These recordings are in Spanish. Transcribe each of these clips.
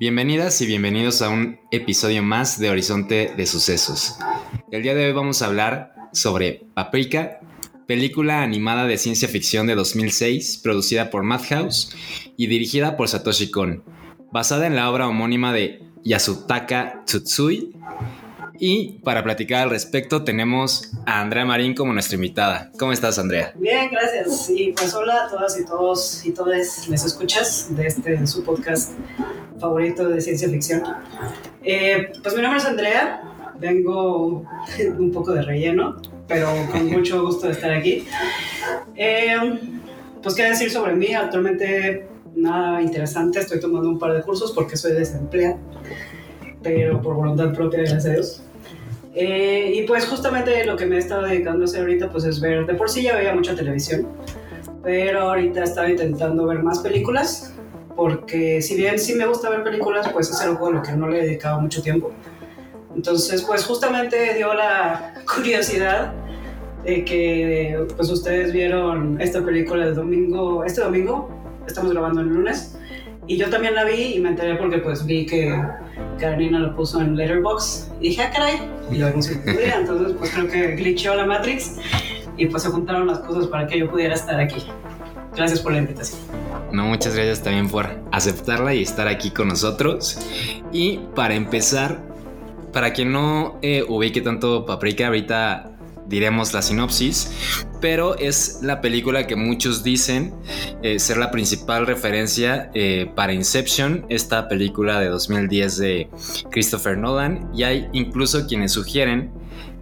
Bienvenidas y bienvenidos a un episodio más de Horizonte de Sucesos. El día de hoy vamos a hablar sobre Paprika, película animada de ciencia ficción de 2006, producida por Madhouse y dirigida por Satoshi Kon, basada en la obra homónima de Yasutaka Tsutsui. Y para platicar al respecto tenemos a Andrea Marín como nuestra invitada. ¿Cómo estás, Andrea? Bien, gracias. Y pues hola a todas y todos y todas les escuchas de este su podcast favorito de ciencia ficción. Eh, pues mi nombre es Andrea, vengo un poco de relleno, pero con mucho gusto de estar aquí. Eh, pues qué decir sobre mí, actualmente nada interesante, estoy tomando un par de cursos porque soy desempleada, pero por voluntad propia, gracias a Dios. Eh, y pues justamente lo que me he estado dedicando a hacer ahorita pues es ver, de por sí ya veía mucha televisión, pero ahorita estaba intentando ver más películas, porque si bien sí me gusta ver películas, pues es algo a lo que no le he dedicado mucho tiempo. Entonces pues justamente dio la curiosidad de que pues ustedes vieron esta película el domingo, este domingo, estamos grabando el lunes, y yo también la vi y me enteré porque pues vi que Carolina lo puso en Letterboxd y dije, ah, caray, y lo consulté, entonces pues creo que glitcheó la Matrix y pues se juntaron las cosas para que yo pudiera estar aquí. Gracias por la invitación. No, muchas gracias también por aceptarla y estar aquí con nosotros. Y para empezar, para quien no eh, ubique tanto Paprika, ahorita diremos la sinopsis, pero es la película que muchos dicen eh, ser la principal referencia eh, para Inception, esta película de 2010 de Christopher Nolan, y hay incluso quienes sugieren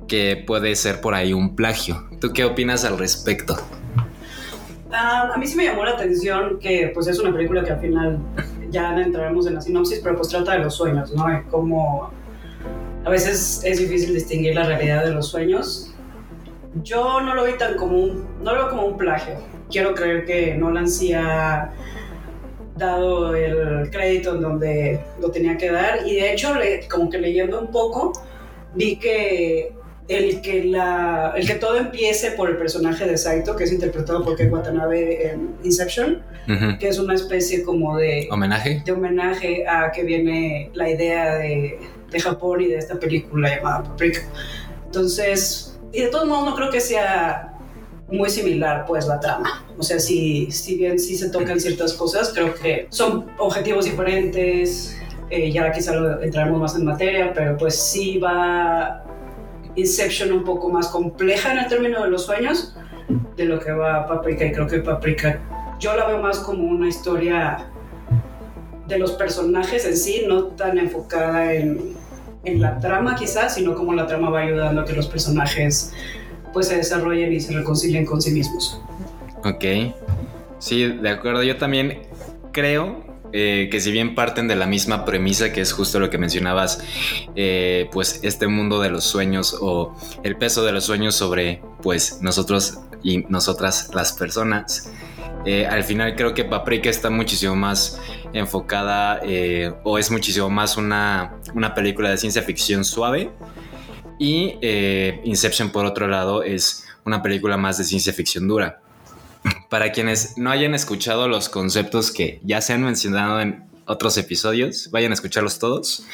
que puede ser por ahí un plagio. ¿Tú qué opinas al respecto? Ah, a mí sí me llamó la atención que pues es una película que al final ya entraremos en la sinopsis, pero pues trata de los sueños, ¿no? Y cómo a veces es difícil distinguir la realidad de los sueños. Yo no lo vi tan como un, no lo veo como un plagio. Quiero creer que Nolan sí ha dado el crédito en donde lo tenía que dar y de hecho como que leyendo un poco vi que el que, la, el que todo empiece por el personaje de Saito, que es interpretado por Ken Watanabe en Inception, Ujú. que es una especie como de, ¿Homenaje? de homenaje a que viene la idea de, de Japón y de esta película llamada Paprika. Entonces, y de todos modos no creo que sea muy similar pues la trama. O sea, si, si bien sí se tocan ciertas cosas, creo que son objetivos diferentes. Eh, ya quizá lo entraremos más en materia, pero pues sí va Inception un poco más compleja en el término de los sueños de lo que va Paprika y creo que Paprika yo la veo más como una historia de los personajes en sí, no tan enfocada en, en la trama quizás, sino como la trama va ayudando a que los personajes pues se desarrollen y se reconcilien con sí mismos. Ok. Sí, de acuerdo. Yo también creo eh, que si bien parten de la misma premisa, que es justo lo que mencionabas, eh, pues este mundo de los sueños o el peso de los sueños sobre pues nosotros y nosotras las personas. eh, al final creo que Paprika está muchísimo más enfocada o es muchísimo más una, una película de ciencia ficción suave. Y Inception, por otro lado, es una película más de ciencia ficción dura. Para quienes no hayan escuchado los conceptos que ya se han mencionado en otros episodios, vayan a escucharlos todos.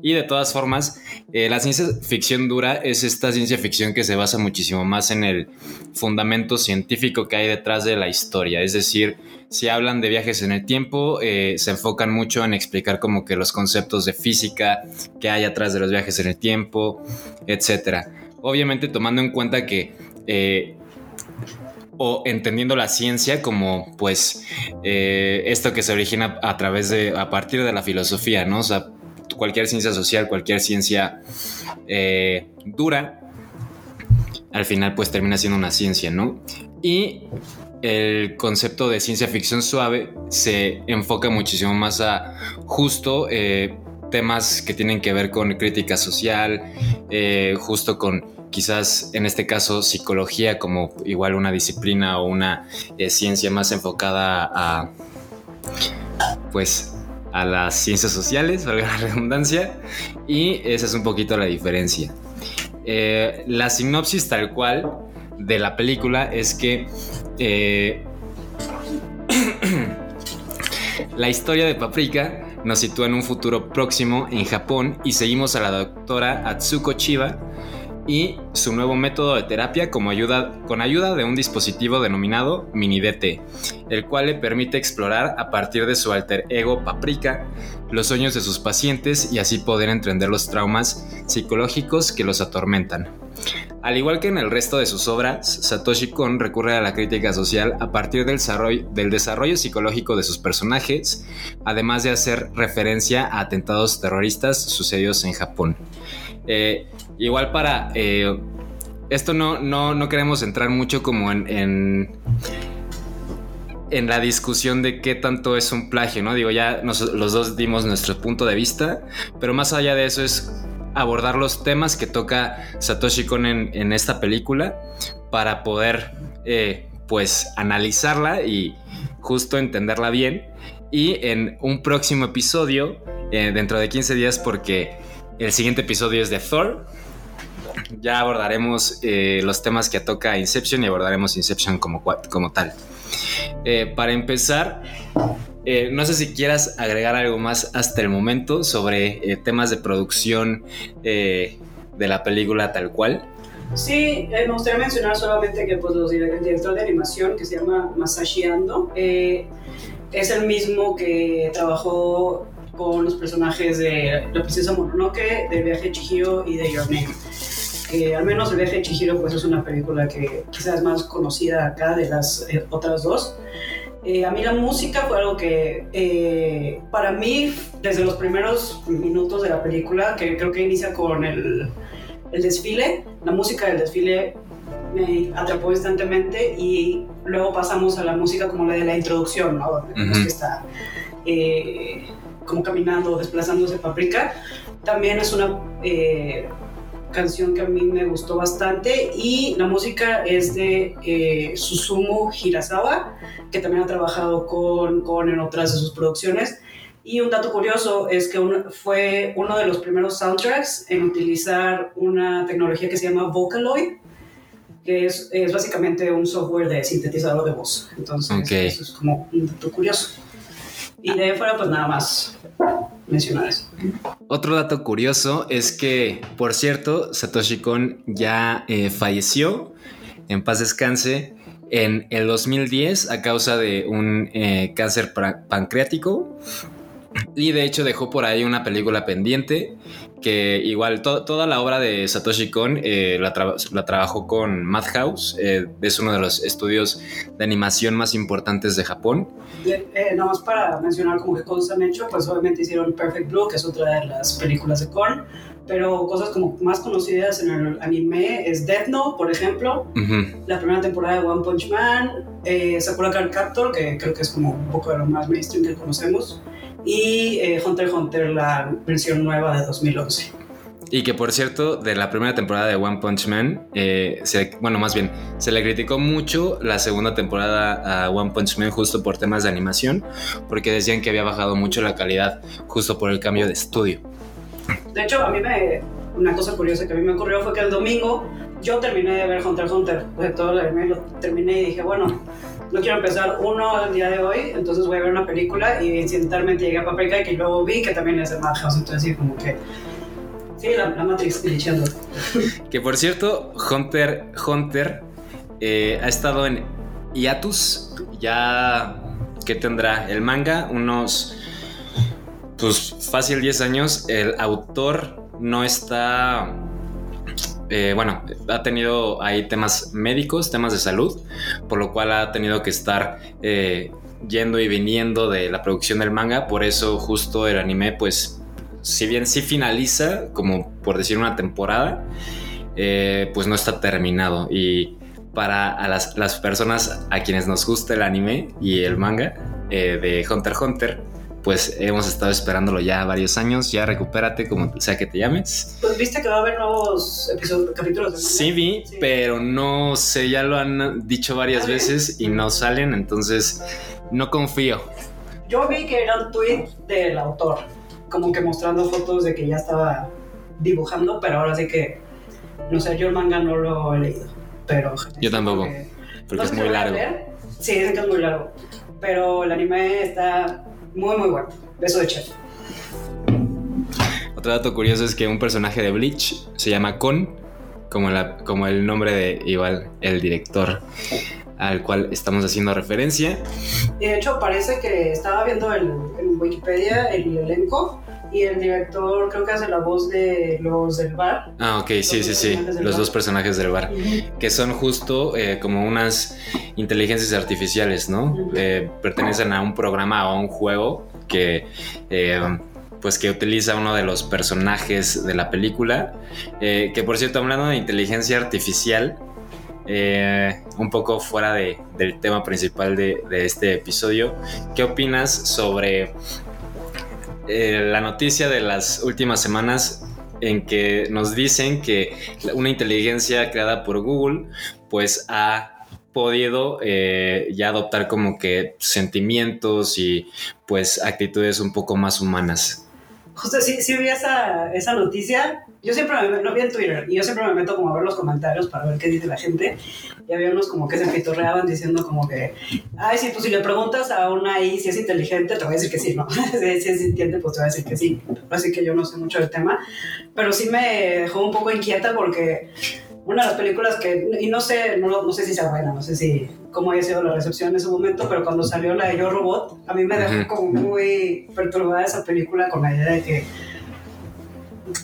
Y de todas formas, eh, la ciencia ficción dura es esta ciencia ficción que se basa muchísimo más en el fundamento científico que hay detrás de la historia. Es decir, si hablan de viajes en el tiempo, eh, se enfocan mucho en explicar como que los conceptos de física que hay atrás de los viajes en el tiempo, etcétera. Obviamente tomando en cuenta que eh, o entendiendo la ciencia como pues eh, esto que se origina a través de a partir de la filosofía, ¿no? O sea, cualquier ciencia social, cualquier ciencia eh, dura, al final pues termina siendo una ciencia, ¿no? Y el concepto de ciencia ficción suave se enfoca muchísimo más a justo eh, temas que tienen que ver con crítica social, justo con quizás en este caso psicología como igual una disciplina o una eh, ciencia más enfocada a pues a las ciencias sociales, valga la redundancia, y esa es un poquito la diferencia. Eh, la sinopsis tal cual de la película es que eh, la historia de Paprika nos sitúa en un futuro próximo en Japón y seguimos a la doctora Atsuko Chiba y su nuevo método de terapia como ayuda, con ayuda de un dispositivo denominado MiniDT, el cual le permite explorar a partir de su alter ego Paprika los sueños de sus pacientes y así poder entender los traumas psicológicos que los atormentan. Al igual que en el resto de sus obras, Satoshi Kon recurre a la crítica social a partir del desarrollo, psicológico de sus personajes, además de hacer referencia a atentados terroristas sucedidos en Japón. Eh, igual para... eh, esto no, no, no queremos entrar mucho como en, en, la discusión de qué tanto es un plagio, ¿no? Digo, ya nos- los dos dimos nuestro punto de vista, pero más allá de eso es abordar los temas que toca Satoshi Kon en, en esta película para poder, eh, pues, analizarla y justo entenderla bien. Y en un próximo episodio, eh, dentro de 15 días, porque el siguiente episodio es de Thor, ya abordaremos eh, los temas que toca Inception y abordaremos Inception como, como tal. Eh, para empezar, eh, no sé si quieras agregar algo más hasta el momento sobre temas de producción de la película tal cual. Sí, me gustaría mencionar solamente que pues, los el director de animación, que se llama Masashi Ando, es el mismo que trabajó con los personajes de La Princesa Mononoke, de Viaje de Chihiro y de Your Name. Que al menos El Viaje de Chihiro pues, es una película que quizás es más conocida acá de las eh, otras dos. Eh, a mí la música fue algo que eh, para mí desde los primeros minutos de la película, que creo que inicia con el, el desfile, la música del desfile me atrapó instantemente y luego pasamos a la música como la de la introducción, ¿no? Vemos Ujú. que está eh, como caminando, desplazándose Paprika. También es una eh, canción que a mí me gustó bastante y la música es de eh, Susumu Hirasawa, que también ha trabajado con, con en otras de sus producciones. Y un dato curioso es que un- fue uno de los primeros soundtracks en utilizar una tecnología que se llama Vocaloid, que es, es básicamente un software de sintetizador de voz. Entonces, Ok. eso es como un dato curioso. Y de ahí fuera, pues nada más mencionar eso. Otro dato curioso es que, por cierto, Satoshi Kon ya eh, falleció, en paz descanse, en el 2010 a causa de un eh, cáncer pancreático. Y de hecho dejó por ahí una película pendiente que igual to- toda la obra de Satoshi Kon eh, la, tra- la trabajó con Madhouse, eh, es uno de los estudios de animación más importantes de Japón. Eh, nada más para mencionar como qué cosas han hecho, pues obviamente hicieron Perfect Blue, que es otra de las películas de Korn, pero cosas como más conocidas en el anime es Death Note, por ejemplo, Ujú. la primera temporada de One Punch Man, eh, Sakura Card Captor, que creo que es como un poco de lo más mainstream que conocemos, y eh, Hunter x Hunter, la versión nueva de 2011. Y que por cierto, de la primera temporada de One Punch Man, eh, se- bueno, más bien, se le criticó mucho la segunda temporada a One Punch Man justo por temas de animación, porque decían que había bajado mucho la calidad justo por el cambio de estudio. De hecho, a mí me. Una cosa curiosa que a mí me ocurrió fue que el domingo yo terminé de ver Hunter x Hunter. De todo el anime lo terminé y dije, bueno, no quiero empezar uno el día de hoy, entonces voy a ver una película y incidentalmente llegué a Paprika y que luego vi que también es de Madhouse. Entonces, como que. Sí, la, Matrix glitchando. Que por cierto, Hunter Hunter eh, ha estado en hiatus, ya que tendrá el manga unos pues fácil 10 años. El autor no está eh, bueno, ha tenido ahí temas médicos, temas de salud, por lo cual ha tenido que estar eh, yendo y viniendo de la producción del manga. Por eso justo el anime, pues, si bien sí finaliza, como por decir una temporada, eh, pues no está terminado. Y para a las, las personas a quienes nos gusta el anime y el manga eh, de Hunter x Hunter, pues hemos estado esperándolo ya varios años. Ya recupérate como sea que te llames. Pues viste que va a haber nuevos episodios, capítulos de? Sí vi, Sí. pero no sé, ya lo han dicho varias veces y no salen, entonces no confío. Yo vi que era un tweet del autor, como que mostrando fotos de que ya estaba dibujando, pero ahora sí que, no sé, yo el manga no lo he leído, pero... Yo tampoco, porque- Porque no es muy largo. Sí, dicen que es muy largo, pero el anime está muy, muy bueno. Beso de chef. Otro dato curioso es que un personaje de Bleach se llama Kon, como, la- como el nombre de igual el director al cual estamos haciendo referencia. Y de hecho parece que estaba viendo el- en Wikipedia el elenco y el director creo que hace la voz de los del bar. Ah, ok, sí, sí, sí, los bar. dos personajes del bar. que son justo eh, como unas inteligencias artificiales, ¿no? Eh, pertenecen a un programa o a un juego que, eh, pues, que utiliza uno de los personajes de la película. Que por cierto, hablando de inteligencia artificial, eh, un poco fuera de- del tema principal de, de este episodio, ¿qué opinas sobre eh, la noticia de las últimas semanas en que nos dicen que una inteligencia creada por Google pues ha podido eh, ya adoptar como que sentimientos y pues actitudes un poco más humanas. Justo sí, sí vi esa, esa noticia. Yo siempre me lo vi en Twitter y yo siempre me meto como a ver los comentarios para ver qué dice la gente. Y había unos como que se pitorreaban diciendo como que, ay, sí, pues si le preguntas a una I si es inteligente, te voy a decir que sí, ¿no? si, es sintiente, pues te voy a decir que sí. Así que yo no sé mucho del tema. Pero sí me dejó un poco inquieta porque una de las películas que, y no sé, no, no sé si sea buena, no sé si cómo haya sido la recepción en ese momento, pero cuando salió la de Yo Robot, a mí me dejó como muy perturbada esa película con la idea de que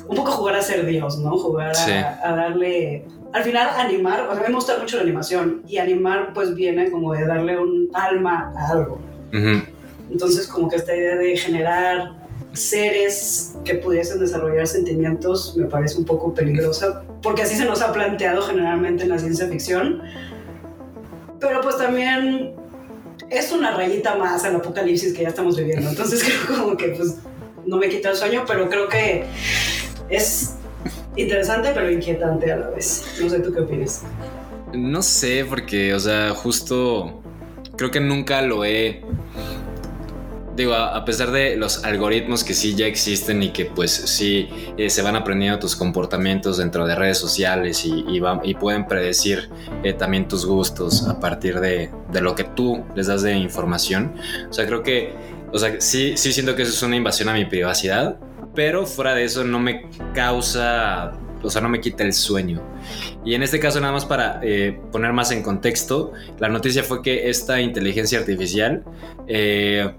un poco jugar a ser Dios, ¿no? Jugar a, Sí. a darle, al final animar, o sea, me gusta mucho la animación y animar pues viene como de darle un alma a algo. Ujú. Entonces como que esta idea de generar seres que pudiesen desarrollar sentimientos me parece un poco peligrosa, porque así se nos ha planteado generalmente en la ciencia ficción. Pero pues también es una rayita más al apocalipsis que ya estamos viviendo. Entonces creo como que pues no me quita el sueño, pero creo que es interesante pero inquietante a la vez. No sé tú qué opinas. No sé, porque, o sea, justo creo que nunca lo he... Digo, a, pesar de los algoritmos que sí ya existen y que pues sí eh, se van aprendiendo tus comportamientos dentro de redes sociales y pueden predecir eh, también tus gustos a partir de, de lo que tú les das de información. O sea, creo que, o sea, sí, sí siento que eso es una invasión a mi privacidad, pero fuera de eso no me causa, o sea, no me quita el sueño. Y en este caso, nada más para eh, poner más en contexto, la noticia fue que esta inteligencia artificial eh,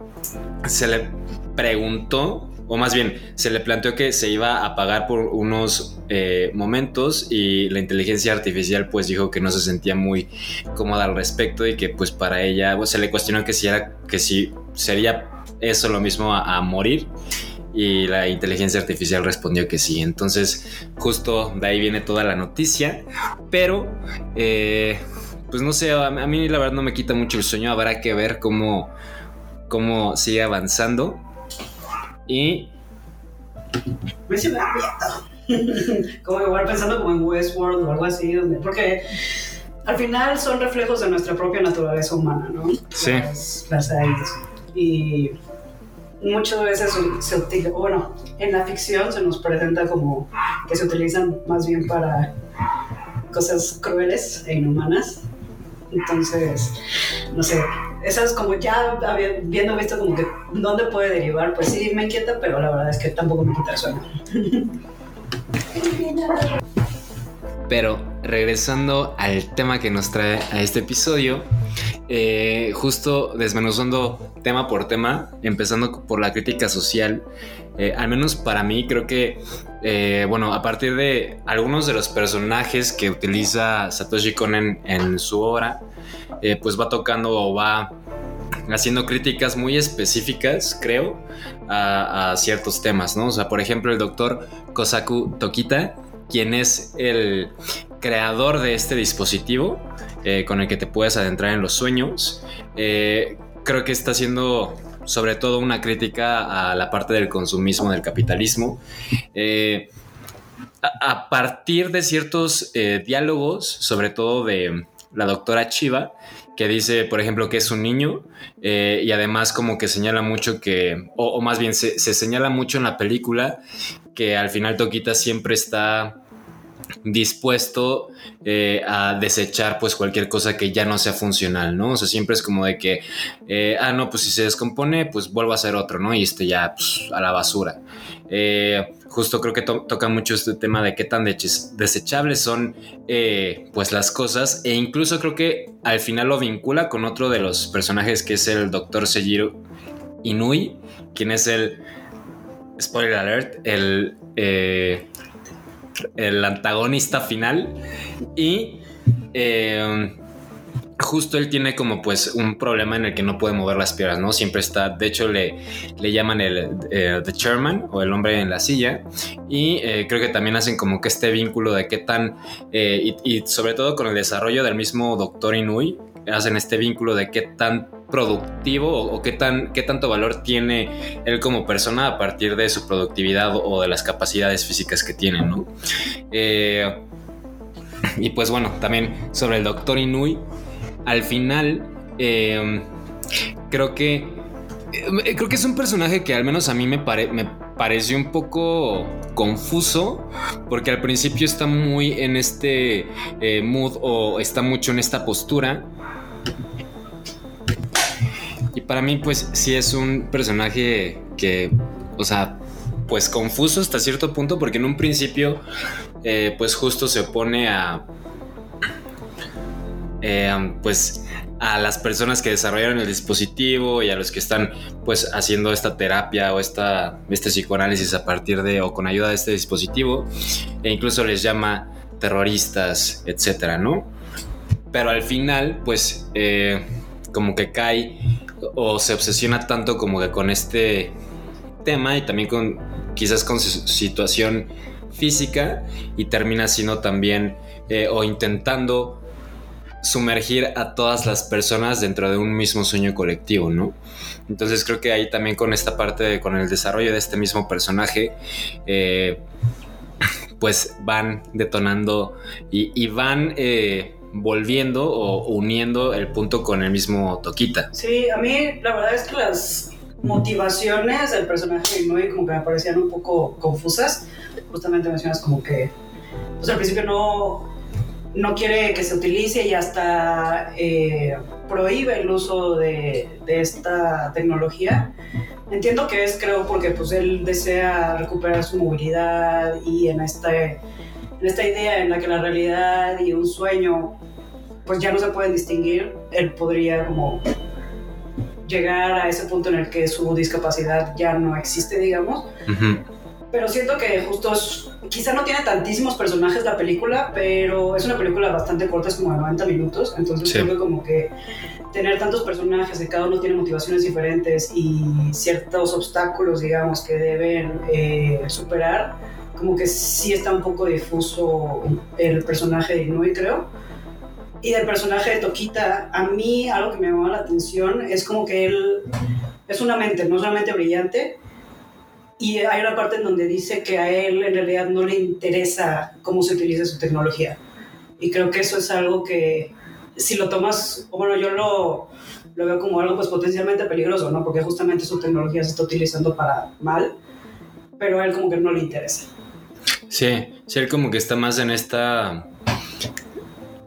se le preguntó, o más bien, se le planteó que se iba a pagar por unos eh, momentos y la inteligencia artificial pues dijo que no se sentía muy cómoda al respecto y que pues para ella pues, se le cuestionó que si, era, que si sería eso lo mismo a, a morir y la inteligencia artificial respondió que sí. Entonces, justo de ahí viene toda la noticia. Pero, eh, pues no sé, a, a mí la verdad no me quita mucho el sueño. Habrá que ver cómo, cómo sigue avanzando. Y Me miedo. como igual pensando como en Westworld o algo así, donde, porque al final son reflejos de nuestra propia naturaleza humana, ¿no? Sí. Las, las. Y muchas veces se, utiliza, bueno, en la ficción se nos presenta como que se utilizan más bien para cosas crueles e inhumanas. Entonces, no sé, esas como ya viendo visto como que dónde puede derivar, pues sí me inquieta, pero la verdad es que tampoco me quita el sueño. Pero regresando al tema que nos trae a este episodio, eh, justo desmenuzando tema por tema, empezando por la crítica social, eh, al menos para mí creo que, eh, bueno, a partir de algunos de los personajes que utiliza Satoshi Kon en, su obra, pues va tocando o va haciendo críticas muy específicas, creo, a, a ciertos temas, ¿no? O sea, por ejemplo, el doctor Kosaku Tokita, quien es el creador de este dispositivo, eh, con el que te puedes adentrar en los sueños. Eh, creo que está haciendo sobre todo una crítica a la parte del consumismo, del capitalismo. Eh, a, partir de ciertos diálogos, sobre todo de la doctora Chiva, que dice, por ejemplo, que es un niño y además como que señala mucho que, o, más bien se señala mucho en la película que al final Toquita siempre está dispuesto eh, a desechar pues cualquier cosa que ya no sea funcional, ¿no? O sea, siempre es como de que, eh, ah, no, pues si se descompone, pues vuelvo a hacer otro, ¿no? Y este ya pues, a la basura. Eh, justo creo que to toca mucho este tema de qué tan desechables son pues las cosas e incluso creo que al final lo vincula con otro de los personajes que es el doctor Seijiro Inui, quien es el, spoiler alert, el... Eh, el antagonista final. Y eh, justo él tiene como pues un problema en el que no puede mover las piernas, ¿no? Siempre está, de hecho le, le llaman el eh, The Chairman o el hombre en la silla. Y creo que también hacen como que este vínculo de qué tan, y, y sobre todo con el desarrollo del mismo Doctor Inui, hacen este vínculo de qué tan productivo o, qué, tan, qué tanto valor tiene él como persona a partir de su productividad o, de las capacidades físicas que tiene, ¿no? Eh, y pues bueno, también sobre el doctor Inui, al final eh, creo que creo que es un personaje que al menos a mí me, pare, me pareció un poco confuso porque al principio está muy en este eh, mood o está mucho en esta postura. Y para mí, pues sí es un personaje que, o sea, pues confuso hasta cierto punto, porque en un principio, eh, pues justo se opone a, eh, pues a las personas que desarrollaron el dispositivo y a los que están pues haciendo esta terapia o esta, este psicoanálisis a partir de o con ayuda de este dispositivo e incluso les llama terroristas, etcétera, ¿no? Pero al final, pues eh, como que cae o se obsesiona tanto como que con este tema y también con quizás con su situación física y termina siendo también eh, o intentando sumergir a todas las personas dentro de un mismo sueño colectivo, ¿no? Entonces creo que ahí también con esta parte, de, con el desarrollo de este mismo personaje, eh, pues van detonando y, van eh, volviendo o uniendo el punto con el mismo Toquita. Sí, a mí la verdad es que las motivaciones del personaje de Inui como que me parecían un poco confusas. Justamente mencionas como que, pues al principio no, no quiere que se utilice y hasta eh, prohíbe el uso de, esta tecnología. Entiendo que es, creo, porque pues él desea recuperar su movilidad y en, este, en esta idea en la que la realidad y un sueño pues ya no se pueden distinguir, él podría como llegar a ese punto en el que su discapacidad ya no existe, digamos. Pero siento que justo es, quizá no tiene tantísimos personajes la película, pero es una película bastante corta, es como de 90 minutos, entonces sí. creo que como que tener tantos personajes que cada uno tiene motivaciones diferentes y ciertos obstáculos, digamos, que deben eh, superar, como que sí está un poco difuso el personaje de Inui, creo. Y del personaje de Toquita, a mí algo que me llamó la atención es como que él es una mente, no solamente brillante, y hay una parte en donde dice que a él en realidad no le interesa cómo se utiliza su tecnología. Y creo que eso es algo que si lo tomas, bueno, yo lo, lo veo como algo pues potencialmente peligroso, ¿no? Porque justamente su tecnología se está utilizando para mal, pero a él como que no le interesa. Sí, sí, él como que está más en esta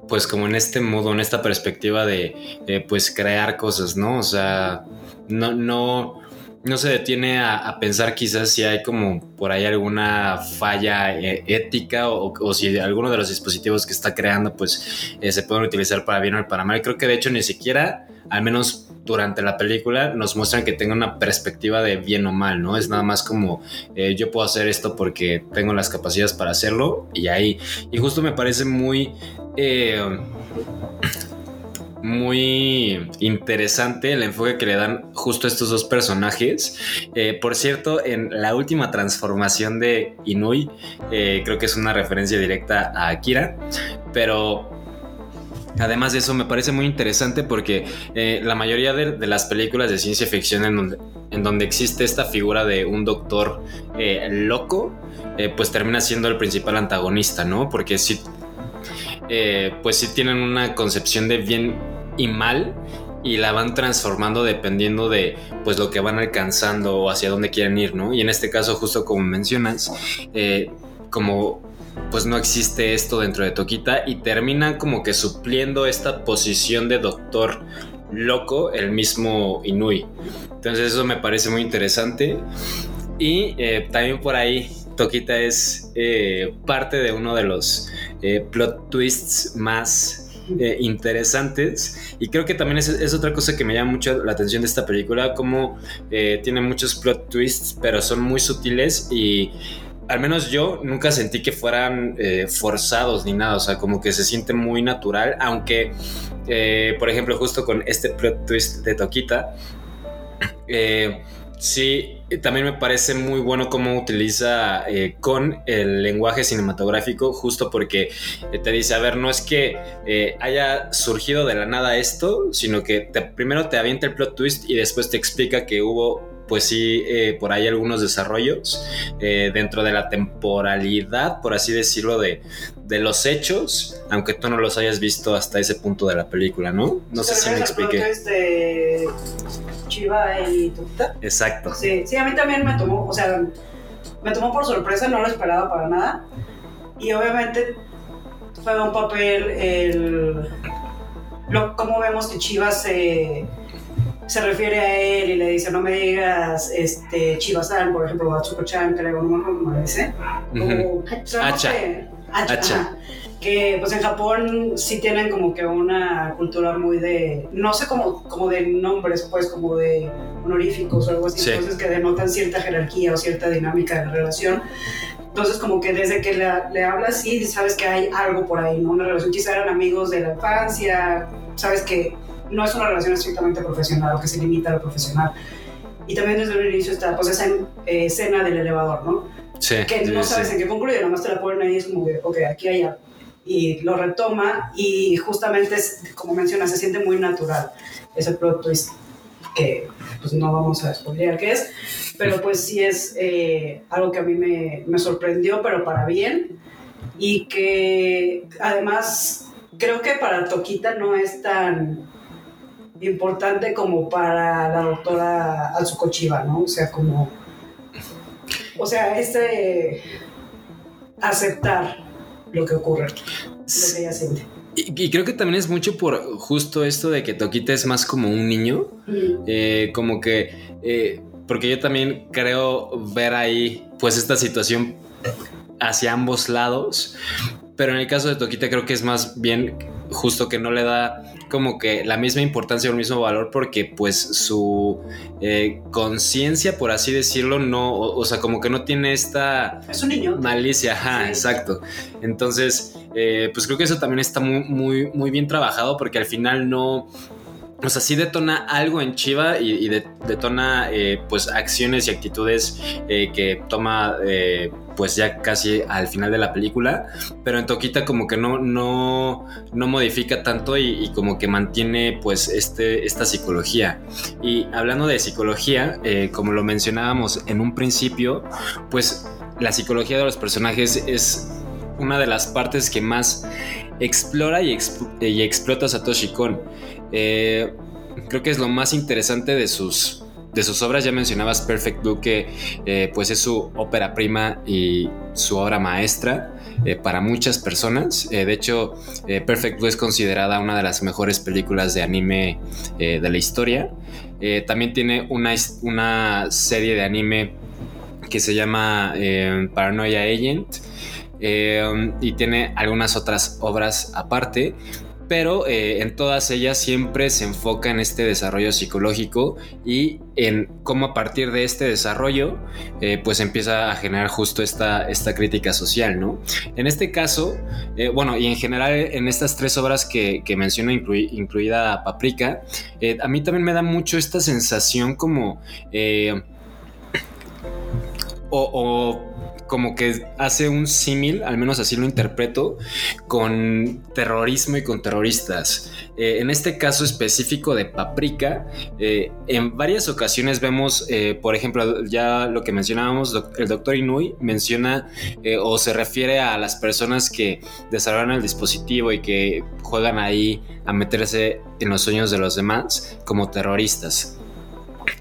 pues como en este modo, en esta perspectiva de, de, pues crear cosas, ¿no? O sea, no, no, no se detiene a, pensar quizás si hay como por ahí alguna falla eh, ética o, o, si alguno de los dispositivos que está creando pues eh, se pueden utilizar para bien o para mal. Creo que de hecho ni siquiera, al menos durante la película, nos muestran que tenga una perspectiva de bien o mal, ¿no? Es nada más como eh, yo puedo hacer esto porque tengo las capacidades para hacerlo y ahí. Y justo me parece muy... Muy interesante el enfoque que le dan justo a estos dos personajes. Eh, por cierto, en la última transformación de Inui, eh, creo que es una referencia directa a Akira, pero Además de eso, me parece muy interesante porque eh, la mayoría de, las películas de ciencia ficción en donde, existe esta figura de un doctor loco, pues termina siendo el principal antagonista, ¿no? Porque sí, eh, pues sí tienen una concepción de bien y mal y la van transformando dependiendo de pues lo que van alcanzando o hacia dónde quieren ir, ¿no? Y en este caso, justo como mencionas, eh, como pues no existe esto dentro de Toquita y termina como que supliendo esta posición de doctor loco el mismo Inui. Entonces eso me parece muy interesante. Y eh, también por ahí Toquita es parte de uno de los eh, plot twists más eh, interesantes. Y creo que también es, otra cosa que me llama mucho la atención de esta película, como eh, tiene muchos plot twists, pero son muy sutiles y al menos yo nunca sentí que fueran forzados ni nada, o sea, como que se siente muy natural, aunque, por ejemplo, justo con este plot twist de Toquita, eh, sí, también me parece muy bueno cómo utiliza eh, con el lenguaje cinematográfico, justo porque eh, te dice, a ver, no es que eh, haya surgido de la nada esto, sino que te- primero te avienta el plot twist y después te explica que hubo pues sí, eh, por ahí algunos desarrollos eh, dentro de la temporalidad, por así decirlo, de, de los hechos, aunque tú no los hayas visto hasta ese punto de la película, ¿no? No sé si me expliqué. De Chiva y Toquita. Exacto. Sí, sí, a mí también me tomó, o sea, me tomó por sorpresa, no lo esperaba para nada. Y obviamente fue un papel el lo, cómo vemos que Chivas se, se refiere a él y le dice no me digas este Chivas-san, por ejemplo, no me acuerdo cómo le dice. Ujú. O- sabemos Hacha. que- Hacha, Hacha. Que pues en Japón sí tienen como que una cultura muy de, no sé como, como de nombres, pues como de honoríficos o algo así, Sí. entonces que denotan cierta jerarquía o cierta dinámica de la relación. Entonces como que desde que le, le hablas sí sabes que hay algo por ahí, ¿no? Una relación, quizá eran amigos de la infancia, sabes que no es una relación estrictamente profesional o que se limita a lo profesional. Y también desde el inicio está pues esa eh, escena del elevador, ¿no? Sí. que sí, no sí. sabes en qué concluye, nada más te la ponen ahí, es como que, ok, aquí hay algo. Y lo retoma y justamente, es, como mencionas, se siente muy natural ese plot twist que pues no vamos a spoilear qué es, pero pues sí es eh, algo que a mí me, me sorprendió, pero para bien, y que además creo que para Toquita no es tan importante como para la doctora Atsuko Chiba, ¿no? O sea, como o sea, este aceptar lo que ocurre, lo que ella siente. Y, y creo que también es mucho por justo esto de que Toquita es más como un niño. Eh, como que, eh, porque yo también creo ver ahí, pues, esta situación hacia ambos lados. Pero en el caso de Toquita creo que es más bien justo que no le da como que la misma importancia o el mismo valor porque pues su eh, conciencia, por así decirlo, no, o, o sea, como que no tiene esta Es un niño. malicia, ajá, Sí. exacto. Entonces, eh, pues creo que eso también está muy, muy, muy bien trabajado porque al final no, o sea, sí detona algo en Chiva y, y de- detona eh, pues acciones y actitudes eh, que toma eh, pues ya casi al final de la película, pero en Toquita como que no, no, no modifica tanto y, como que mantiene pues este, esta psicología. Y hablando de psicología, como lo mencionábamos en un principio, pues la psicología de los personajes es una de las partes que más explora y, y explota Satoshi Kon. Eh, creo que es lo más interesante de sus, de sus obras. Ya mencionabas Perfect Blue, que eh, pues es su ópera prima y su obra maestra eh, para muchas personas. De hecho, Perfect Blue es considerada una de las mejores películas de anime de la historia. También tiene una, una serie de anime que se llama Paranoia Agent y tiene algunas otras obras aparte. Pero eh, en todas ellas siempre se enfoca en este desarrollo psicológico y en cómo a partir de este desarrollo eh, pues empieza a generar justo esta, esta crítica social, ¿no? En este caso, eh, bueno, y en general en estas tres obras que, menciono, inclui- incluida Paprika, a mí también me da mucho esta sensación como... o como que hace un símil, al menos así lo interpreto, con terrorismo y con terroristas. Eh, en este caso específico de Paprika, eh, en varias ocasiones vemos, eh, por ejemplo, ya lo que mencionábamos, el doctor Inui menciona eh, o se refiere a las personas que desarrollan el dispositivo y que juegan ahí a meterse en los sueños de los demás como terroristas.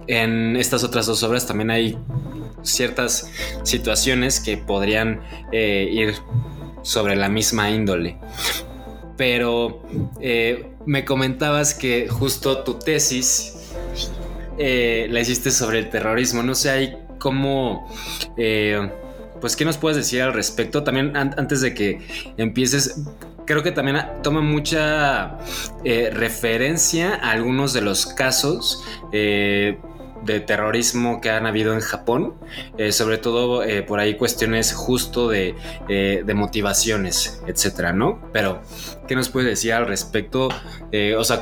En estas otras dos obras también hay ciertas situaciones que podrían eh, ir sobre la misma índole. Pero eh, me comentabas que justo tu tesis eh, la hiciste sobre el terrorismo. No sé ahí cómo... pues, ¿qué nos puedes decir al respecto? También an- antes de que empieces, creo que también toma mucha referencia a algunos de los casos eh, de terrorismo que han habido en Japón, eh, sobre todo eh, por ahí cuestiones justo de, eh, de motivaciones, etcétera, ¿no? Pero, ¿qué nos puedes decir al respecto? O sea,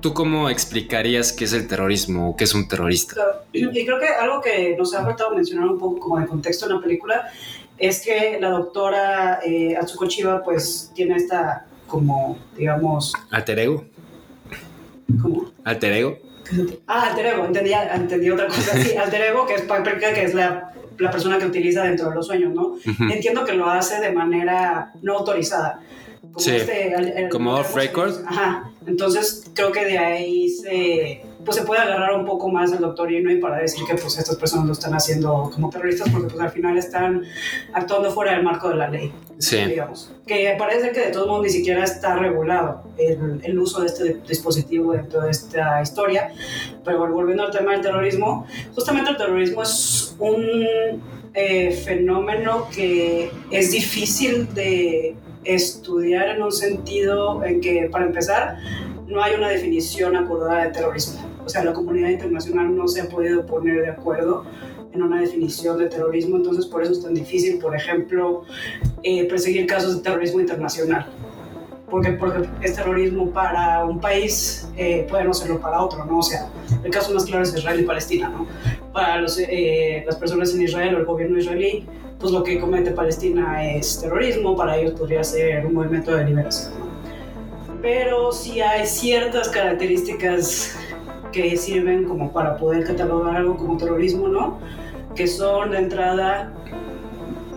¿tú cómo explicarías qué es el terrorismo o qué es un terrorista? Claro. Y creo que algo que nos ha faltado mencionar un poco como de contexto en la película es que la doctora Atsuko Chiba pues tiene esta como, digamos, ¿Alter ego? como... ¿Alter ego? Ah, alter ego, entendí, entendí otra cosa. Sí, alter ego, que es que es la, la persona que utiliza dentro de los sueños, ¿no? Entiendo que lo hace de manera no autorizada. Como Sí, el- el- como off record. Ajá. Entonces creo que de ahí se, pues se puede agarrar un poco más el doctor Inouye para decir que pues estas personas lo están haciendo como terroristas porque pues al final están actuando fuera del marco de la ley, Sí. digamos. Que parece que de todos modos ni siquiera está regulado el, el uso de este dispositivo dentro de esta historia. Pero volviendo al tema del terrorismo, justamente el terrorismo es un eh, fenómeno que es difícil de estudiar en un sentido en que, para empezar, no hay una definición acordada de terrorismo. O sea, la comunidad internacional no se ha podido poner de acuerdo en una definición de terrorismo, entonces por eso es tan difícil, por ejemplo, eh, perseguir casos de terrorismo internacional. Porque, porque es terrorismo para un país, eh, puede no serlo para otro, ¿no? O sea, el caso más claro es Israel y Palestina, ¿no? Para los, eh, las personas en Israel o el gobierno israelí, pues lo que comete Palestina es terrorismo, para ellos podría ser un movimiento de liberación. Pero sí hay ciertas características que sirven como para poder catalogar algo como terrorismo, ¿no? Que son de entrada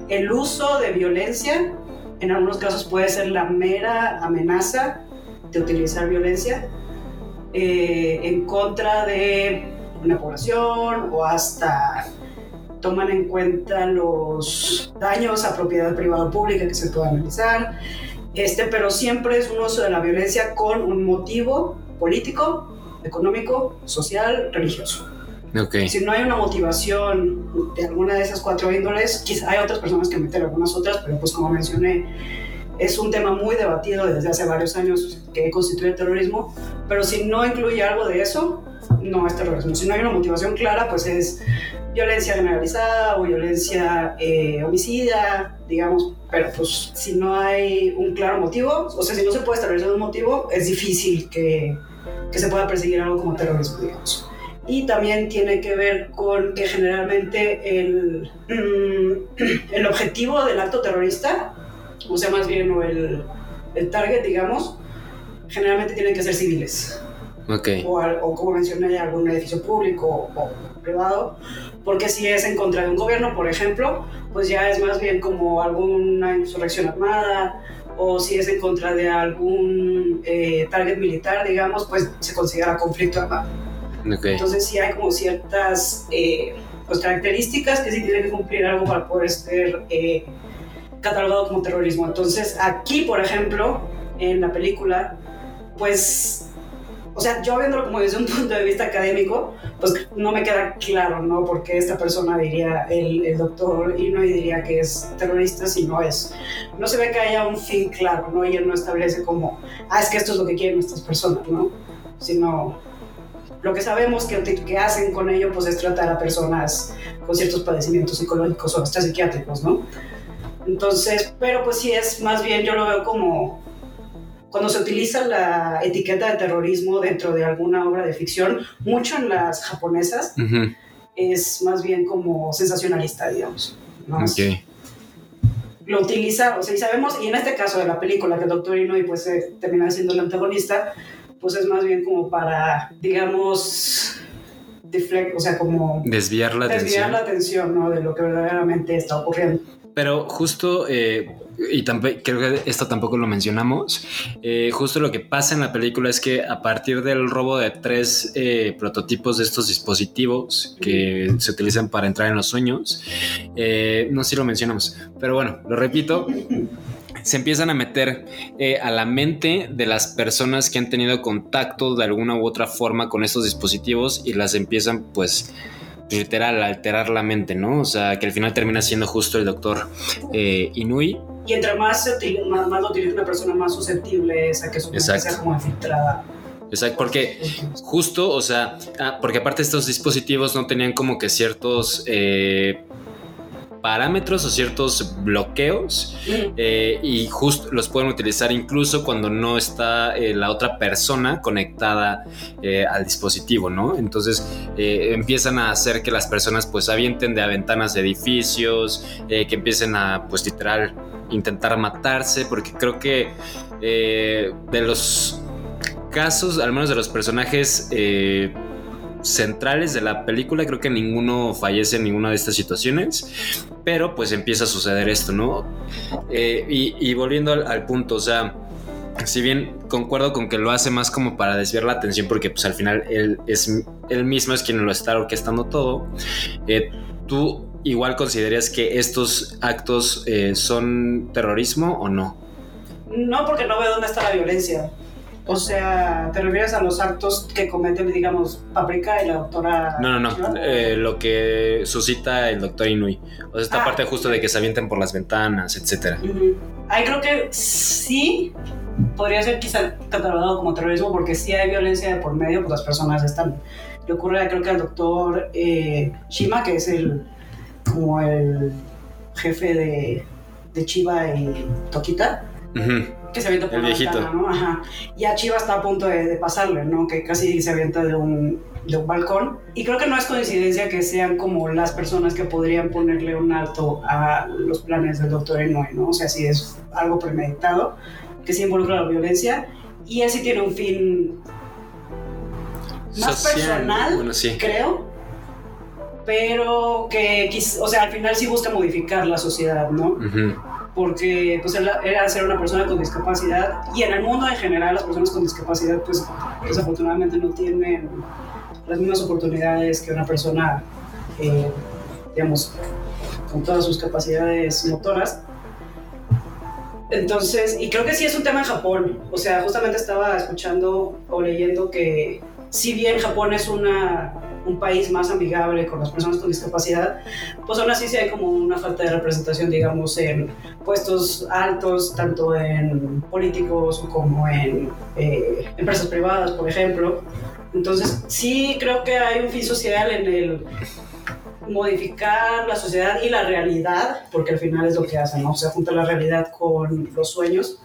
el uso de violencia, en algunos casos puede ser la mera amenaza de utilizar violencia eh, en contra de una población o hasta toman en cuenta los daños a propiedad privada o pública que se puedan analizar, este, pero siempre es un uso de la violencia con un motivo político, económico, social, religioso. Ok. Si no hay una motivación de alguna de esas cuatro índoles, quizá hay otras personas que meten algunas otras, pero pues como mencioné, es un tema muy debatido desde hace varios años que constituye el terrorismo, pero si no incluye algo de eso, no es terrorismo. Si no hay una motivación clara, pues es violencia generalizada o violencia eh, homicida, digamos, pero pues si no hay un claro motivo, o sea, si no se puede establecer un motivo, es difícil que, que se pueda perseguir algo como terrorismo, digamos y también tiene que ver con que generalmente el, mm, el objetivo del acto terrorista, o sea, más bien o el, el target, digamos, generalmente tienen que ser civiles, Ok. o, o como mencioné, algún edificio público o, privado, porque si es en contra de un gobierno, por ejemplo, pues ya es más bien como alguna insurrección armada, o si es en contra de algún eh, target militar, digamos, pues se considera conflicto armado. Ok. Entonces sí hay como ciertas eh, pues, características que sí tienen que cumplir algo para poder ser eh, catalogado como terrorismo. Entonces aquí, por ejemplo, en la película, pues, o sea, yo viéndolo como desde un punto de vista académico, pues no me queda claro, ¿no? Porque esta persona diría, el, el doctor y no diría que es terrorista si no es. No se ve que haya un fin claro, ¿no? Y él no establece como, ah, es que esto es lo que quieren estas personas, ¿no? Sino lo que sabemos que, que hacen con ello pues es tratar a personas con ciertos padecimientos psicológicos o hasta psiquiátricos, ¿no? Entonces, pero pues sí es más bien, yo lo veo como cuando se utiliza la etiqueta de terrorismo dentro de alguna obra de ficción, mucho en las japonesas, Ujú. es más bien como sensacionalista, digamos. ¿no? Es- Ok. lo utiliza, o sea, y sabemos, y en este caso de la película, que el doctor Inouye pues eh, termina siendo el antagonista, pues es más bien como para, digamos, deflect, o sea, como Desviar la desviar atención. la atención, ¿no? De lo que verdaderamente está ocurriendo. Pero justo, eh, y creo que esto tampoco lo mencionamos, eh, justo lo que pasa en la película es que a partir del robo de tres eh, prototipos de estos dispositivos que se utilizan para entrar en los sueños, eh, no sé si lo mencionamos, pero bueno, lo repito. Se empiezan a meter a la mente de las personas que han tenido contacto de alguna u otra forma con estos dispositivos y las empiezan pues literal alterar la mente, ¿no? O sea, que al final termina siendo justo el doctor Inui. Y entre más, se utiliza, más, más lo utiliza una persona, más susceptible es a que su Exacto. sea como infiltrada. Exacto, porque justo, o sea, ah, porque aparte estos dispositivos no tenían como que ciertos eh, parámetros o ciertos bloqueos Mm. eh, y justo los pueden utilizar incluso cuando no está eh, la otra persona conectada eh, al dispositivo, ¿no? Entonces empiezan a hacer que las personas pues avienten de a ventanas de edificios, que empiecen a pues literal intentar matarse, porque creo que eh, de los casos, al menos de los personajes eh, centrales de la película, creo que ninguno fallece en ninguna de estas situaciones, pero pues empieza a suceder esto, ¿no? Eh, y, volviendo al, punto, o sea, si bien concuerdo con que lo hace más como para desviar la atención, porque pues al final él, es, él mismo es quien lo está orquestando todo, ¿tú igual considerarías que estos actos eh, son terrorismo o no? No, porque no veo dónde está la violencia. O sea, ¿te refieres a los actos que cometen, digamos, Paprika y la doctora? No, no, no. eh, lo que suscita el doctor Inui. O sea, esta Ah. parte justo de que se avienten por las ventanas, etcétera. Ujú. Ahí creo que sí podría ser quizá catalogado como terrorismo porque sí hay violencia de por medio, pues las personas están... Le ocurre creo que al doctor eh, Shima, que es el como el jefe de, de Chiva y Toquita, Ujú. que se avienta por El una viejito. ventana, ¿no? Ajá. Y a Chiva está a punto de, de pasarle, ¿no? Que casi se avienta de un, de un balcón. Y creo que no es coincidencia que sean como las personas que podrían ponerle un alto a los planes del doctor Inoue, ¿no? O sea, sí es algo premeditado, que sí involucra la violencia. Y él sí tiene un fin más Social, personal, Bueno, sí. creo. Pero que, o sea, al final sí busca modificar la sociedad, ¿no? Porque pues él era ser una persona con discapacidad y en el mundo en general las personas con discapacidad pues desafortunadamente no tienen las mismas oportunidades que una persona eh, digamos con todas sus capacidades motoras. Entonces y creo que sí es un tema en Japón. O sea justamente estaba escuchando o leyendo que si bien Japón es una un país más amigable con las personas con discapacidad, pues aún así sí hay como una falta de representación, digamos, en puestos altos, tanto en políticos como en eh, empresas privadas, por ejemplo. Entonces, sí creo que hay un fin social en el modificar la sociedad y la realidad, porque al final es lo que hacen, ¿no? O sea, junta la realidad con los sueños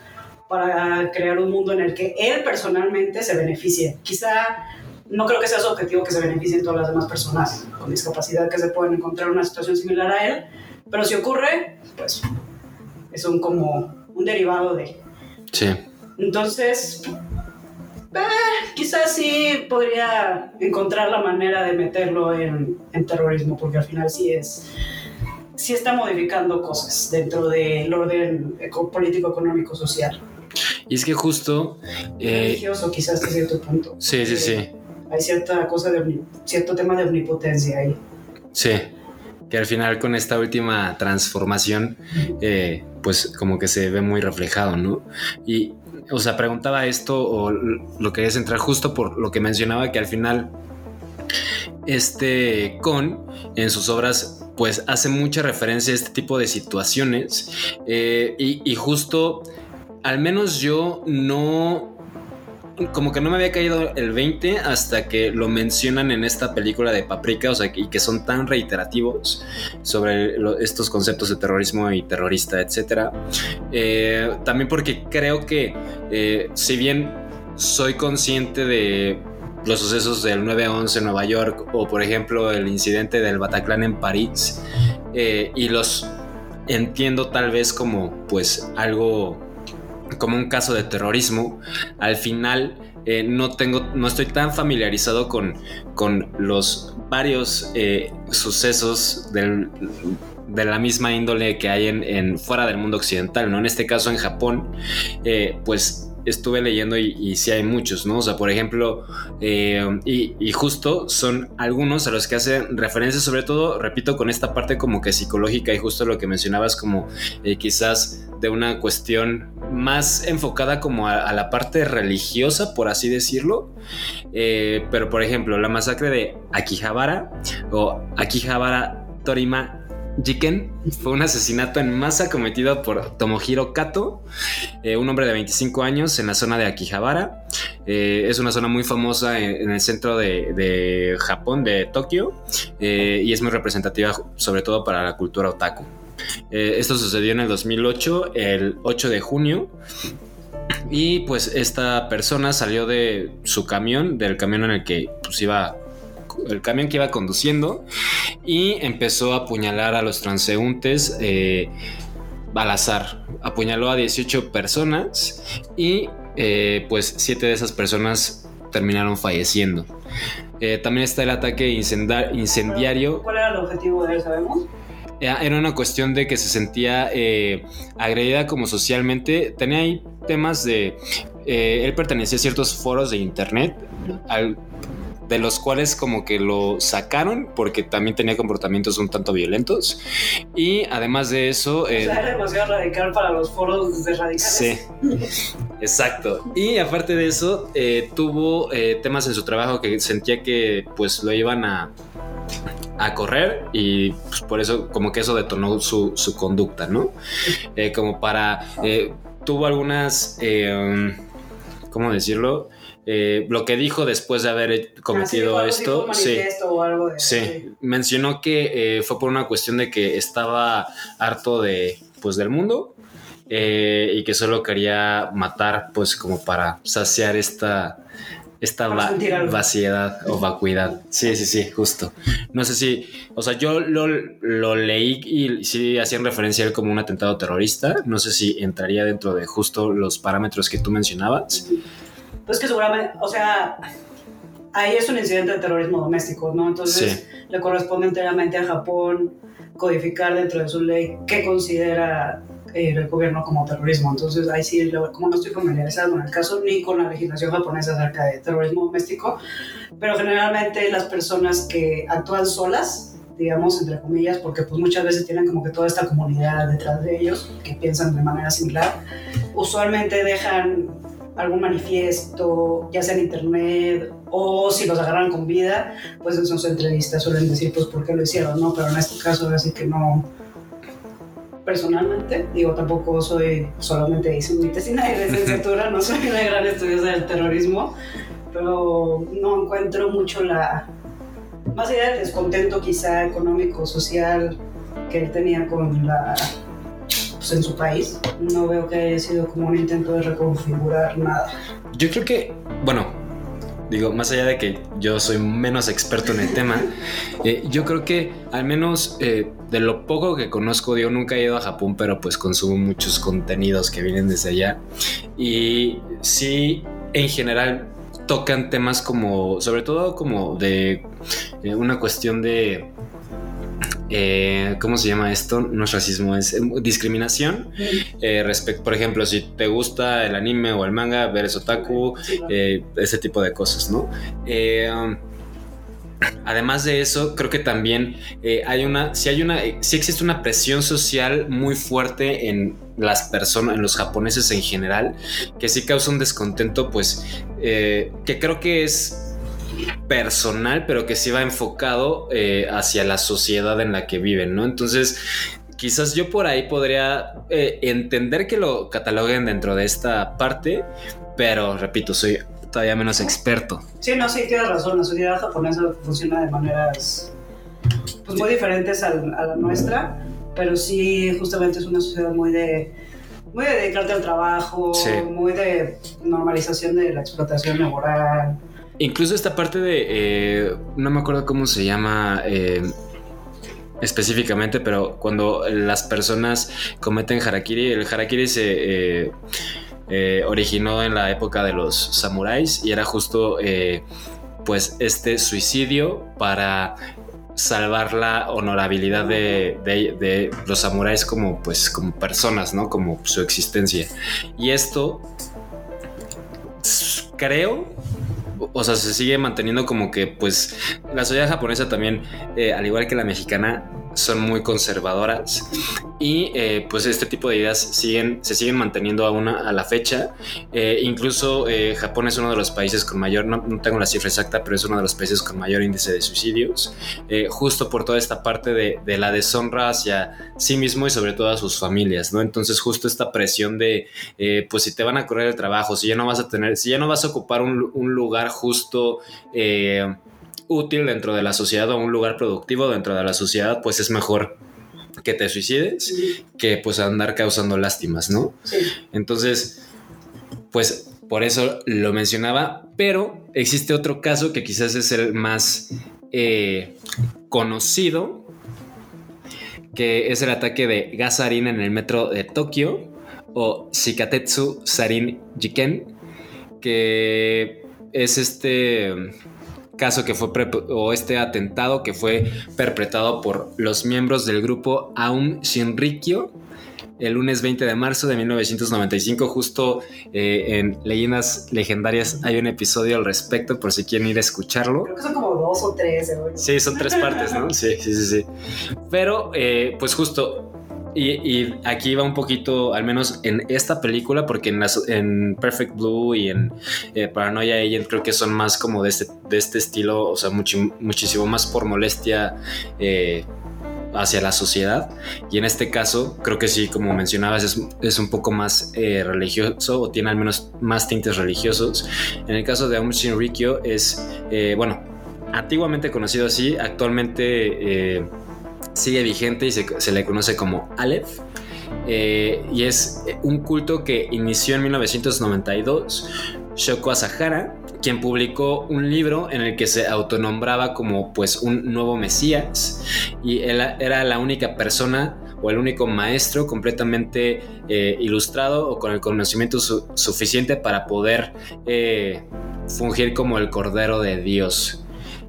para crear un mundo en el que él personalmente se beneficie. Quizá no creo que sea su objetivo que se beneficien todas las demás personas con discapacidad que se pueden encontrar en una situación similar a él, pero si ocurre, pues es un como un derivado de. Sí. Entonces, eh, quizás sí podría encontrar la manera de meterlo en, en terrorismo, porque al final sí es sí está modificando cosas dentro del orden político, económico, social, Y es que justo. eh, religioso, quizás hasta cierto punto. sí, sí, sí. Hay cierta cosa de cierto tema de omnipotencia ahí. Sí. Que al final con esta última transformación, eh, pues como que se ve muy reflejado, ¿no? Y, o sea, preguntaba esto o lo quería centrar justo por lo que mencionaba que al final este Con en sus obras pues hace mucha referencia a este tipo de situaciones eh, y, y justo al menos yo no como que no me había caído el 20 hasta que lo mencionan en esta película de Paprika, o sea, y que son tan reiterativos sobre estos conceptos de terrorismo y terrorista, etcétera. Eh, también porque creo que, eh, si bien soy consciente de los sucesos del 9-11 en Nueva York o, por ejemplo, el incidente del Bataclan en París eh, y los entiendo tal vez como pues algo como un caso de terrorismo, al final eh, no tengo, no estoy tan familiarizado con, con los varios eh, sucesos del, de la misma índole que hay en, fuera del mundo occidental, ¿no? En este caso en Japón, eh, pues estuve leyendo y, sí hay muchos, ¿no? O sea, por ejemplo, eh, y, justo son algunos a los que hacen referencia, sobre todo, repito, con esta parte como que psicológica y justo lo que mencionabas como eh, quizás de una cuestión más enfocada como a, a, la parte religiosa, por así decirlo. Eh, pero, por ejemplo, la masacre de Akihabara o Akihabara Torima Jiken fue un asesinato en masa cometido por Tomohiro Kato, eh, un hombre de 25 años en la zona de Akihabara. Eh, es una zona muy famosa en, en el centro de, de, Japón, de Tokio, eh, y es muy representativa sobre todo para la cultura otaku. Esto sucedió en el 2008, el 8 de junio. Y pues esta persona salió de su camión, del camión en el que pues, iba el camión que iba conduciendo y empezó a apuñalar a los transeúntes eh, al azar. Apuñaló a 18 personas y eh, pues 7 de esas personas terminaron falleciendo. Eh, también está el ataque incendiario. ¿Cuál era el objetivo de él, sabemos? Era una cuestión de que se sentía eh, agredida como socialmente. Tenía ahí temas de... Eh, él pertenecía a ciertos foros de internet. Al, de los cuales como que lo sacaron porque también tenía comportamientos un tanto violentos y además de eso... Eh, o sea, era demasiado radical para los foros de radicales. Sí, exacto. Y aparte de eso, eh, tuvo eh, temas en su trabajo que sentía que pues lo iban a a correr y pues, por eso como que eso detonó su, su conducta, ¿no? Eh, como para... Eh, tuvo algunas... Eh, ¿Cómo decirlo? Eh, lo que dijo después de haber cometido Así, esto, sí, o algo de, sí, sí, mencionó que eh, fue por una cuestión de que estaba harto de, pues, del mundo eh, y que solo quería matar, pues, como para saciar esta, esta va vaciedad o vacuidad. Sí, sí, sí, justo. No sé si, o sea, yo lo, lo leí y sí hacían referencia a él como un atentado terrorista. No sé si entraría dentro de justo los parámetros que tú mencionabas. Pues que seguramente, o sea, ahí es un incidente de terrorismo doméstico, ¿no? Entonces sí. le corresponde enteramente a Japón codificar dentro de su ley qué considera eh, el gobierno como terrorismo. Entonces ahí sí, como no estoy familiarizado con el caso ni con la legislación japonesa acerca de terrorismo doméstico, pero generalmente las personas que actúan solas, digamos, entre comillas, porque pues muchas veces tienen como que toda esta comunidad detrás de ellos que piensan de manera similar, usualmente dejan algún manifiesto, ya sea en internet o si los agarran con vida, pues en sus entrevistas suelen decir pues por qué lo hicieron, ¿no? Pero en este caso así que no, personalmente, digo, tampoco soy, solamente hice mi tesis de licenciatura, no soy una gran estudiosa del terrorismo, pero no encuentro mucho la, más allá del descontento quizá económico, social que él tenía con la pues, en su país. No veo que haya sido como un intento de reconfigurar nada. Yo creo que, bueno, digo, más allá de que yo soy menos experto en el tema, eh, yo creo que al menos eh, de lo poco que conozco, yo nunca he ido a Japón, pero pues consumo muchos contenidos que vienen desde allá. Y sí, en general tocan temas como, sobre todo como de eh, una cuestión de eh, ¿cómo se llama esto? No es racismo, es discriminación. Eh, respecto, por ejemplo, si te gusta el anime o el manga, ver es otaku, eh, ese tipo de cosas, ¿no? Um, además de eso, creo que también hay una, si hay una, si existe una presión social muy fuerte en las personas, en los japoneses en general, que sí causa un descontento, pues, que creo que es personal, pero que sí va enfocado eh, hacia la sociedad en la que viven, ¿no? Entonces, quizás yo por ahí podría eh, entender que lo cataloguen dentro de esta parte, pero repito, soy todavía menos experto. Sí, no, sí, tienes razón. La sociedad japonesa funciona de maneras pues, muy diferentes a, a la nuestra, pero sí, justamente es una sociedad muy de muy de dedicarte al trabajo, sí. muy de normalización de la explotación laboral. Incluso esta parte de, eh, no me acuerdo cómo se llama, eh, específicamente, pero cuando las personas cometen harakiri, el harakiri se eh, originó en la época de los samuráis y era justo pues este suicidio para salvar la honorabilidad de, de- los samuráis como pues como personas, ¿no? Como su existencia. Y esto creo o sea, se sigue manteniendo como que, pues, la sociedad japonesa también, eh, al igual que la mexicana, son muy conservadoras y eh, pues este tipo de ideas siguen, se siguen manteniendo aún a, la fecha. Eh, incluso eh, Japón es uno de los países con mayor, no, no tengo la cifra exacta, pero es uno de los países con mayor índice de suicidios, eh, justo por toda esta parte de, de la deshonra hacia sí mismo y sobre todo a sus familias, ¿no? Entonces justo esta presión de, eh, pues si te van a correr el trabajo, si ya no vas a tener, si ya no vas a ocupar un, un lugar justo... útil dentro de la sociedad o un lugar productivo dentro de la sociedad, pues es mejor que te suicides que pues andar causando lástimas, ¿no? Sí. Entonces, pues por eso lo mencionaba, pero existe otro caso que quizás es el más eh, conocido, que es el ataque de gas sarin en el metro de Tokio o Shikatetsu Sarin Jiken, que es este caso que fue o este atentado que fue perpetrado por los miembros del grupo Aum Shinrikyo el lunes 20 de marzo de 1995 justo eh, en Leyendas Legendarias hay un episodio al respecto por si quieren ir a escucharlo Creo que son como dos o tres. ¿eh? Sí, son tres partes, ¿no? Sí, sí, sí, sí. Pero, eh, pues justo, y, y aquí va un poquito, al menos en esta película, porque en, las- en Perfect Blue y en eh, Paranoia Agent creo que son más como de este, de este estilo, o sea, muchísimo más por molestia. eh, hacia la sociedad y en este caso creo que sí como mencionabas es, es un poco más eh, religioso o tiene al menos más tintes religiosos en el caso de Aum Shinrikyo es eh, bueno antiguamente conocido así, actualmente eh, sigue vigente y se, le conoce como Aleph. Eh, y es un culto que inició en 1992. Shoko Asahara, quien publicó un libro en el que se autonombraba como pues un nuevo Mesías y él era la única persona o el único maestro completamente eh, ilustrado o con el conocimiento su- suficiente para poder eh, fungir como el Cordero de Dios.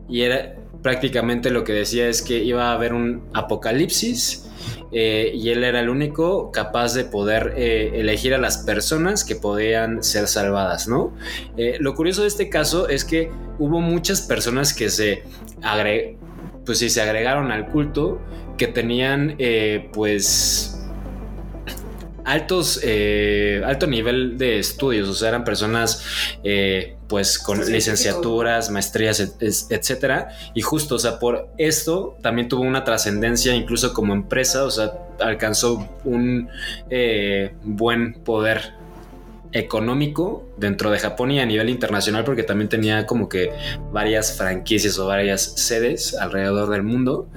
Y era prácticamente lo que decía es que iba a haber un apocalipsis eh, y él era el único capaz de poder eh, elegir a las personas que podían ser salvadas, ¿no? Eh, lo curioso de este caso es que hubo muchas personas que se agre pues sí, se agregaron al culto que tenían pues altos eh, alto nivel de estudios o sea eran personas eh, pues con licenciaturas maestrías et- es- etcétera. Y justo o sea por esto también tuvo una trascendencia incluso como empresa o sea alcanzó un eh, buen poder económico dentro de Japón y a nivel internacional porque también tenía como que varias franquicias o varias sedes alrededor del mundo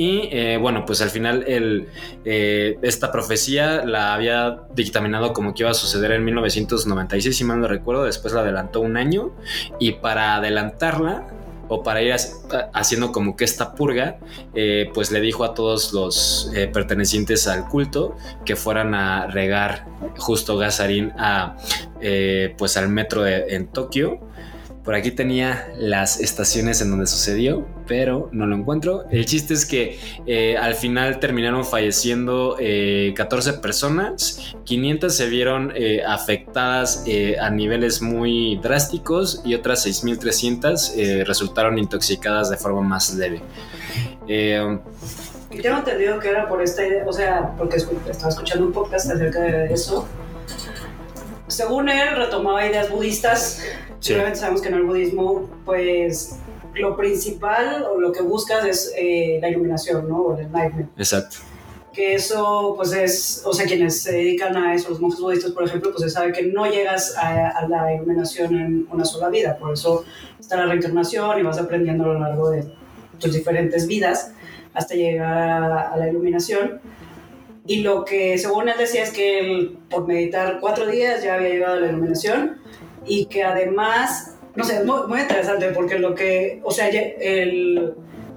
y eh, bueno pues al final eh, esta profecía la había dictaminado como que iba a suceder en 1996 si mal no recuerdo. Después la adelantó un año. Y para adelantarla o para ir ha- haciendo como que esta purga, eh, pues le dijo a todos los pertenecientes al culto que fueran a regar justo gasarín a pues al metro en Tokio. Por aquí tenía las estaciones en donde sucedió, pero no lo encuentro. El chiste es que eh, al final terminaron falleciendo eh, 14 personas, 500 se vieron eh, afectadas eh, a niveles muy drásticos y otras 6.300 eh, resultaron intoxicadas de forma más leve. Eh, Y tengo entendido que era por esta idea, o sea, porque estaba escuchando un podcast acerca de eso. Según él, retomaba ideas budistas. Sí. Obviamente sabemos que en el budismo, pues, lo principal o lo que buscas es eh, la iluminación, ¿no? O el enlightenment. exacto. Que eso, pues, es, o sea, quienes se dedican a eso, los monjes budistas, por ejemplo, pues se sabe que no llegas a, a la iluminación en una sola vida. Por eso está la reencarnación y vas aprendiendo a lo largo de tus diferentes vidas hasta llegar a, a la iluminación. Y lo que según él decía es que él, por meditar cuatro días ya había llegado a la iluminación y que además, no sé, es muy, muy interesante porque lo que, o sea, el,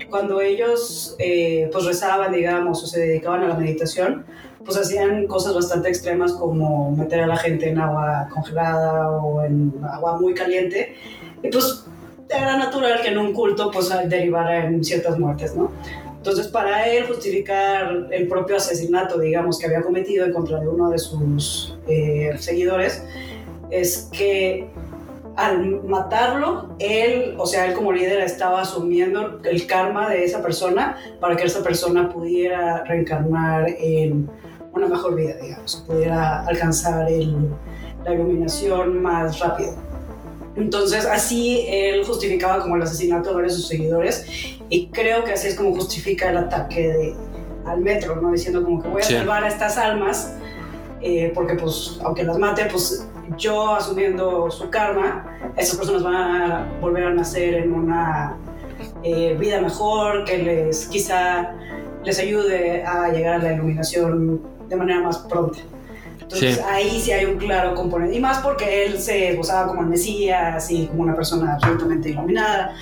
cuando ellos eh, pues rezaban, digamos, o se dedicaban a la meditación, pues hacían cosas bastante extremas como meter a la gente en agua congelada o en agua muy caliente. Y pues era natural que en un culto pues derivara en ciertas muertes, ¿no? Entonces, para él justificar el propio asesinato, digamos, que había cometido en contra de uno de sus eh, seguidores, es que al matarlo, él, o sea, él como líder estaba asumiendo el karma de esa persona para que esa persona pudiera reencarnar en una mejor vida, digamos, pudiera alcanzar la iluminación más rápido. Entonces, así él justificaba como el asesinato de varios de sus seguidores y creo que así es como justifica el ataque de, al metro, ¿no? Diciendo como que voy a salvar a estas almas eh, porque pues aunque las mate, pues yo asumiendo su karma, esas personas van a volver a nacer en una eh, vida mejor, que les quizá les ayude a llegar a la iluminación de manera más pronta. Entonces ahí sí hay un claro componente. Y más porque él se esbozaba como el Mesías y como una persona absolutamente iluminada.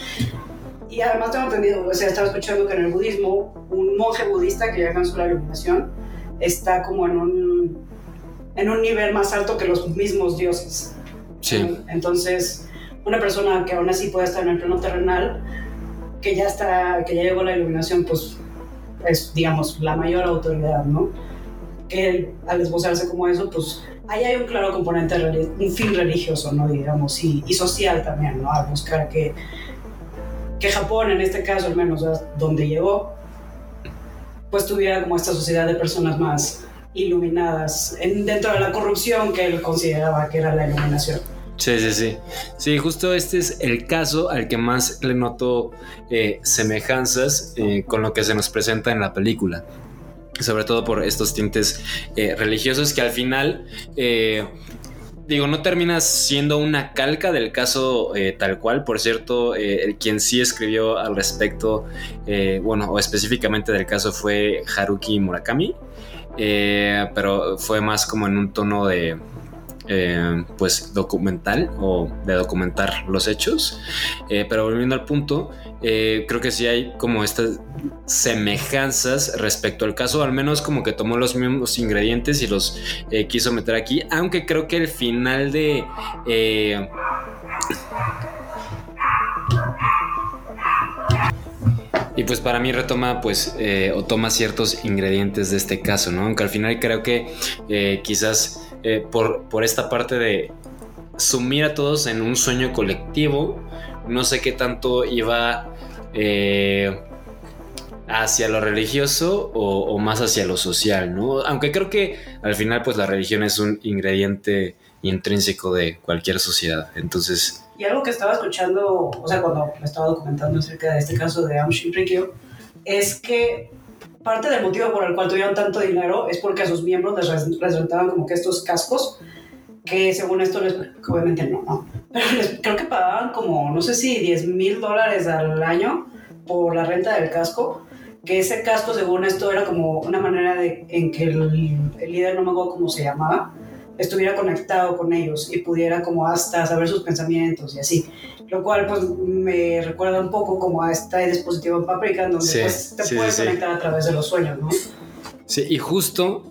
Y además tengo entendido, o sea, estaba escuchando que en el budismo, un monje budista que ya alcanzó la iluminación está como en un, en un nivel más alto que los mismos dioses. Sí. Entonces, una persona que aún así puede estar en el plano terrenal, que ya está, que ya llegó la iluminación, pues es, digamos, la mayor autoridad, ¿no? que al esbozarse como eso, pues ahí hay un claro componente, un fin religioso, ¿no? Digamos, y, y social también, ¿no? A buscar que, que Japón, en este caso al menos, donde llegó, pues tuviera como esta sociedad de personas más iluminadas en, dentro de la corrupción que él consideraba que era la iluminación. Sí, sí, sí. Sí, justo este es el caso al que más le noto eh, semejanzas eh, con lo que se nos presenta en la película sobre todo por estos tintes eh, religiosos que al final, eh, digo, no termina siendo una calca del caso tal cual. Por cierto, el quien sí escribió al respecto, bueno, o específicamente del caso fue Haruki Murakami, pero fue más como en un tono de eh, pues documental o de documentar los hechos. Eh, pero volviendo al punto, eh, creo que sí hay como estas semejanzas respecto al caso, al menos como que tomó los mismos ingredientes y los quiso meter aquí, aunque creo que el final de... Y pues para mí retoma pues o toma ciertos ingredientes de este caso, ¿no? Aunque al final creo que quizás eh, por, esta parte de sumir a todos en un sueño colectivo. No sé qué tanto iba eh, hacia lo religioso o, más hacia lo social, ¿no? Aunque creo que al final pues la religión es un ingrediente intrínseco de cualquier sociedad. Entonces... Y algo que estaba escuchando, o sea, cuando me estaba documentando acerca de este caso de Aum Shinrikyo, es que parte del motivo por el cual tuvieron tanto dinero es porque a sus miembros les, resultaban como que estos cascos, que según esto, les, obviamente no, no, pero creo que pagaban como, no sé si 10 mil dólares al año por la renta del casco, que ese casco, según esto, era como una manera de, en que el, el líder, no me acuerdo cómo se llamaba, estuviera conectado con ellos y pudiera como hasta saber sus pensamientos y así. Lo cual pues me recuerda un poco como a este dispositivo en Paprika donde pues, te puedes conectar a través de los sueños, ¿no? Sí, y justo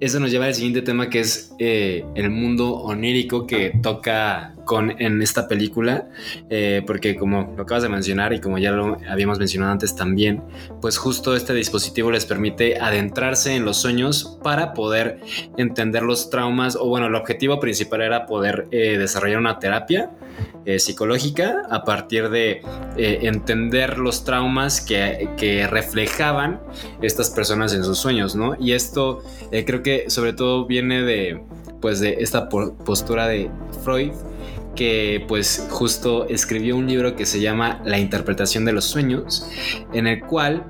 eso nos lleva al siguiente tema que es eh, el mundo onírico que toca en esta película, eh, porque como lo acabas de mencionar y como ya lo habíamos mencionado antes también, pues justo este dispositivo les permite adentrarse en los sueños para poder entender los traumas, o bueno, el objetivo principal era poder eh, desarrollar una terapia psicológica a partir de entender los traumas que, que, reflejaban estas personas en sus sueños, ¿no? Y esto creo que sobre todo viene de, pues, de esta postura de Freud, que pues justo escribió un libro que se llama La interpretación de los sueños, en el cual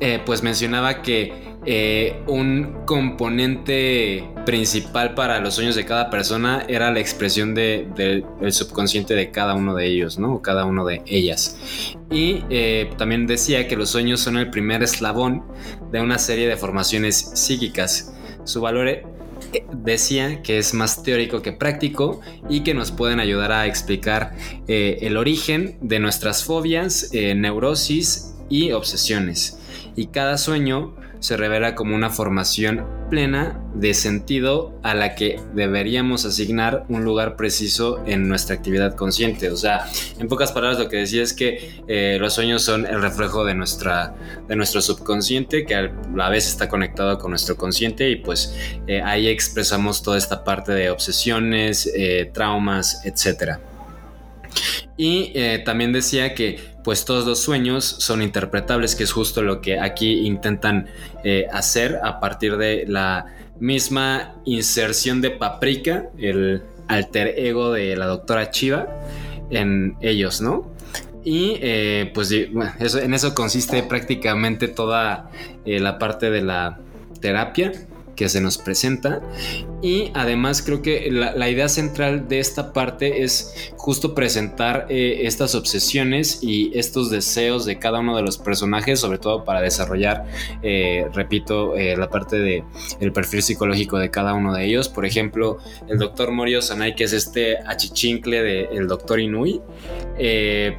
eh, pues mencionaba que eh, un componente principal para los sueños de cada persona era la expresión del subconsciente de cada uno de ellos, ¿no? Cada uno de ellas. Y eh, también decía que los sueños son el primer eslabón de una serie de formaciones psíquicas. Su valor decía que es más teórico que práctico y que nos pueden ayudar a explicar el origen de nuestras fobias, neurosis y obsesiones. Y cada sueño se revela como una formación plena de sentido a la que deberíamos asignar un lugar preciso en nuestra actividad consciente. O sea, en pocas palabras lo que decía es que eh, los sueños son el reflejo de, nuestra, de nuestro subconsciente, que a la vez está conectado con nuestro consciente y pues eh, ahí expresamos toda esta parte de obsesiones, eh, traumas, etcétera. Y eh, también decía que pues todos los sueños son interpretables, que es justo lo que aquí intentan eh, hacer a partir de la misma inserción de Paprika, el alter ego de la doctora Chiva, en ellos, ¿no? Y eh, pues eso, en eso consiste prácticamente toda la parte de la terapia que se nos presenta. Y además creo que la, idea central de esta parte es justo presentar eh, estas obsesiones y estos deseos de cada uno de los personajes, sobre todo para desarrollar, eh, repito, eh, la parte de el perfil psicológico de cada uno de ellos. Por ejemplo, el doctor Morio Sanai, que es este achichincle del doctor Inui,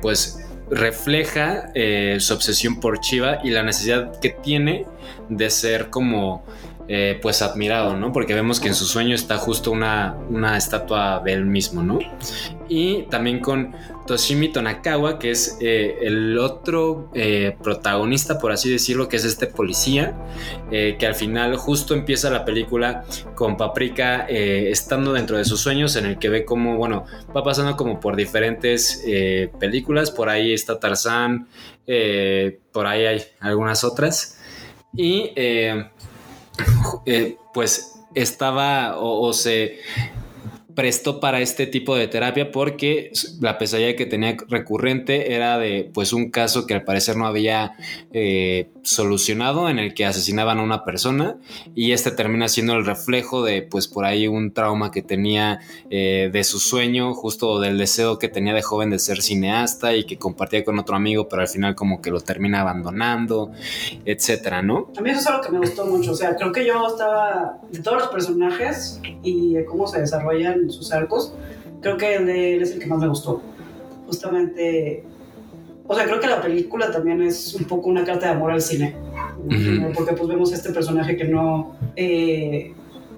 pues refleja su obsesión por Chiva y la necesidad que tiene de ser como eh, pues admirado, ¿no? Porque vemos que en su sueño está justo una, una estatua de él mismo, ¿no? Y también con Toshimi Tonakawa, que es eh, el otro eh, protagonista, por así decirlo, que es este policía, que al final justo empieza la película con Paprika estando dentro de sus sueños, en el que ve cómo, bueno, va pasando como por diferentes películas, por ahí está Tarzán, por ahí hay algunas otras. Y eh, pues estaba o, se prestó para este tipo de terapia porque la pesadilla que tenía recurrente era de pues un caso que al parecer no había eh, solucionado en el que asesinaban a una persona y este termina siendo el reflejo de pues por ahí un trauma que tenía eh, de su sueño justo del deseo que tenía de joven de ser cineasta y que compartía con otro amigo pero al final como que lo termina abandonando etcétera no a mí eso es algo que me gustó mucho o sea creo que yo estaba de todos los personajes y de cómo se desarrollan sus arcos, creo que el de él es el que más me gustó. Justamente, o sea, creo que la película también es un poco una carta de amor al cine, porque pues vemos este personaje que no... Eh,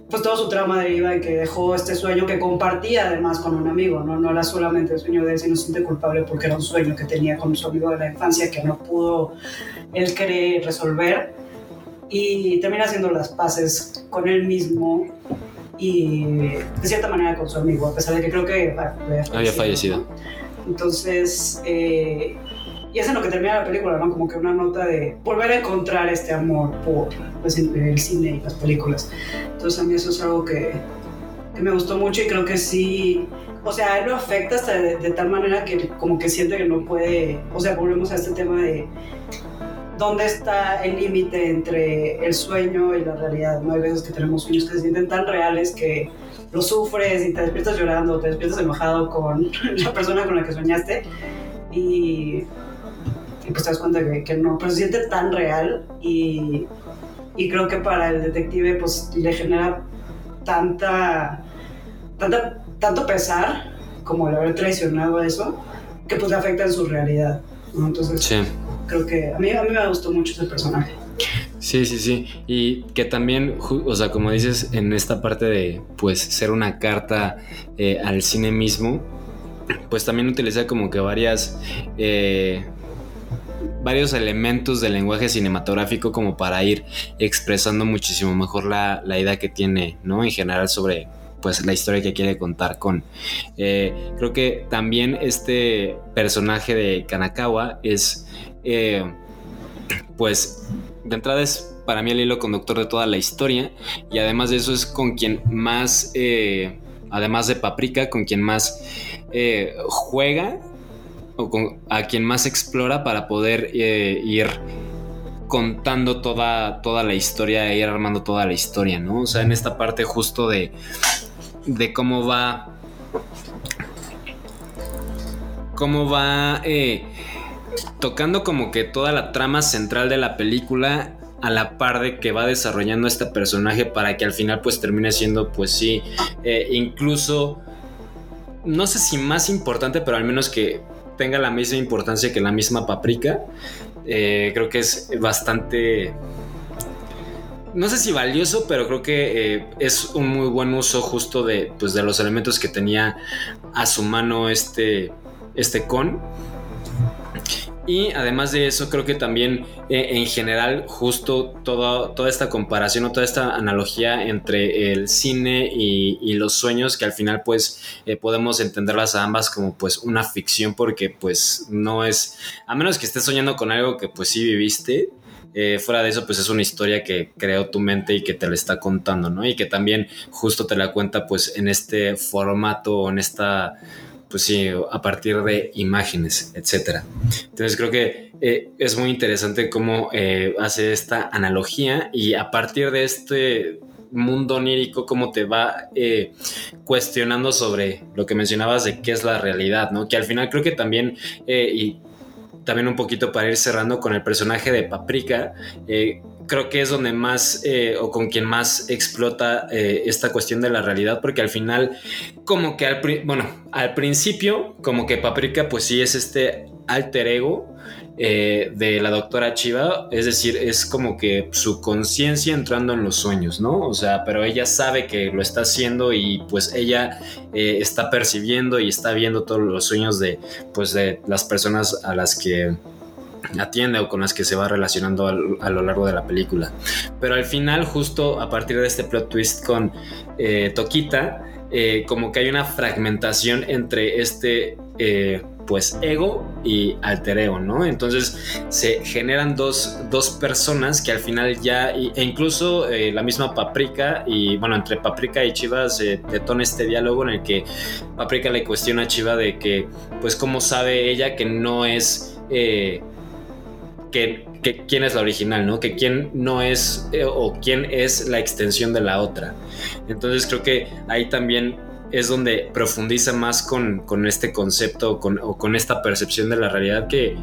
pues todo su trauma deriva en que dejó este sueño que compartía además con un amigo, ¿no? No era solamente el sueño de él, sino siente culpable porque era un sueño que tenía con su amigo de la infancia que no pudo él querer resolver y termina haciendo las paces con él mismo y de cierta manera con su amigo, a pesar de que creo que había fallecido. Entonces, eh, y es en lo que termina la película, ¿no? Como que una nota de volver a encontrar este amor por pues, el cine y las películas. Entonces, a mí eso es algo que, que me gustó mucho y creo que sí, o sea, a él lo afecta hasta de, de, tal manera que como que siente que no puede, o sea, volvemos a este tema de dónde está el límite entre el sueño y la realidad. No hay veces que tenemos sueños que se sienten tan reales que lo sufres y te despiertas llorando, te despiertas enojado con la persona con la que soñaste y, pues te das cuenta que, que, no, pero se siente tan real y, y, creo que para el detective pues le genera tanta, tanta, tanto pesar como el haber traicionado eso que pues le afecta en su realidad. Entonces, sí creo que a mí, a mí me gustó mucho ese personaje. Sí, sí, sí. Y que también, o sea, como dices, en esta parte de, pues, ser una carta eh, al cine mismo, pues también utiliza como que varias... Eh, varios elementos del lenguaje cinematográfico como para ir expresando muchísimo mejor la, la idea que tiene, ¿no? En general sobre pues la historia que quiere contar con. Eh, creo que también este personaje de Kanakawa es eh, pues de entrada es para mí el hilo conductor de toda la historia y además de eso es con quien más, eh, además de Paprika, con quien más eh, juega o con, a quien más explora para poder ir contando toda, toda la historia e ir armando toda la historia, ¿no? O sea, en esta parte justo de, de cómo va... Cómo va tocando como que toda la trama central de la película a la par de que va desarrollando este personaje para que al final pues termine siendo pues sí, eh, incluso, no sé si más importante, pero al menos que tenga la misma importancia que la misma paprika. eh, creo que es bastante no sé si valioso, pero creo que eh, es un muy buen uso justo de, pues, de los elementos que tenía a su mano este, este con. Y además de eso, creo que también eh, en general, justo toda, toda esta comparación o toda esta analogía entre el cine y, los sueños, que al final pues eh, podemos entenderlas a ambas como pues una ficción, porque pues no es, a menos que estés soñando con algo que pues sí viviste, eh, fuera de eso, pues es una historia que creó tu mente y que te la está contando, ¿no? Y que también justo te la cuenta pues en este formato en esta, pues sí, a partir de imágenes, etcétera. Entonces creo que eh, es muy interesante cómo eh, hace esta analogía y a partir de este mundo onírico, cómo te va cuestionando sobre lo que mencionabas de qué es la realidad, ¿no? Que al final creo que también, y también un poquito para ir cerrando con el personaje de Paprika. Creo que es donde más eh, o con quien más explota eh, esta cuestión de la realidad, porque al final, como que al, bueno, al principio, como que Paprika, pues sí es este alter ego eh, de la doctora Chiva, es decir, es como que su conciencia entrando en los sueños, ¿no? O sea, pero ella sabe que lo está haciendo y pues ella está percibiendo y está viendo todos los sueños de, pues, de las personas a las que atiende o con las que se va relacionando a, lo largo de la película. Pero al final, justo a partir de este plot twist con eh, Toquita, como que hay una fragmentación entre este pues ego y alter ego, ¿no? Entonces se generan dos, personas que al final ya, e incluso eh, la misma Paprika y bueno, entre Paprika y Chiva se detona este diálogo en el que Paprika le cuestiona a Chiva de que, pues, ¿cómo sabe ella que no es... Eh, que, quién es la original, ¿no? Que quién no es eh, o quién es la extensión de la otra. Entonces creo que ahí también es donde profundiza más con, este concepto o con esta percepción de la realidad que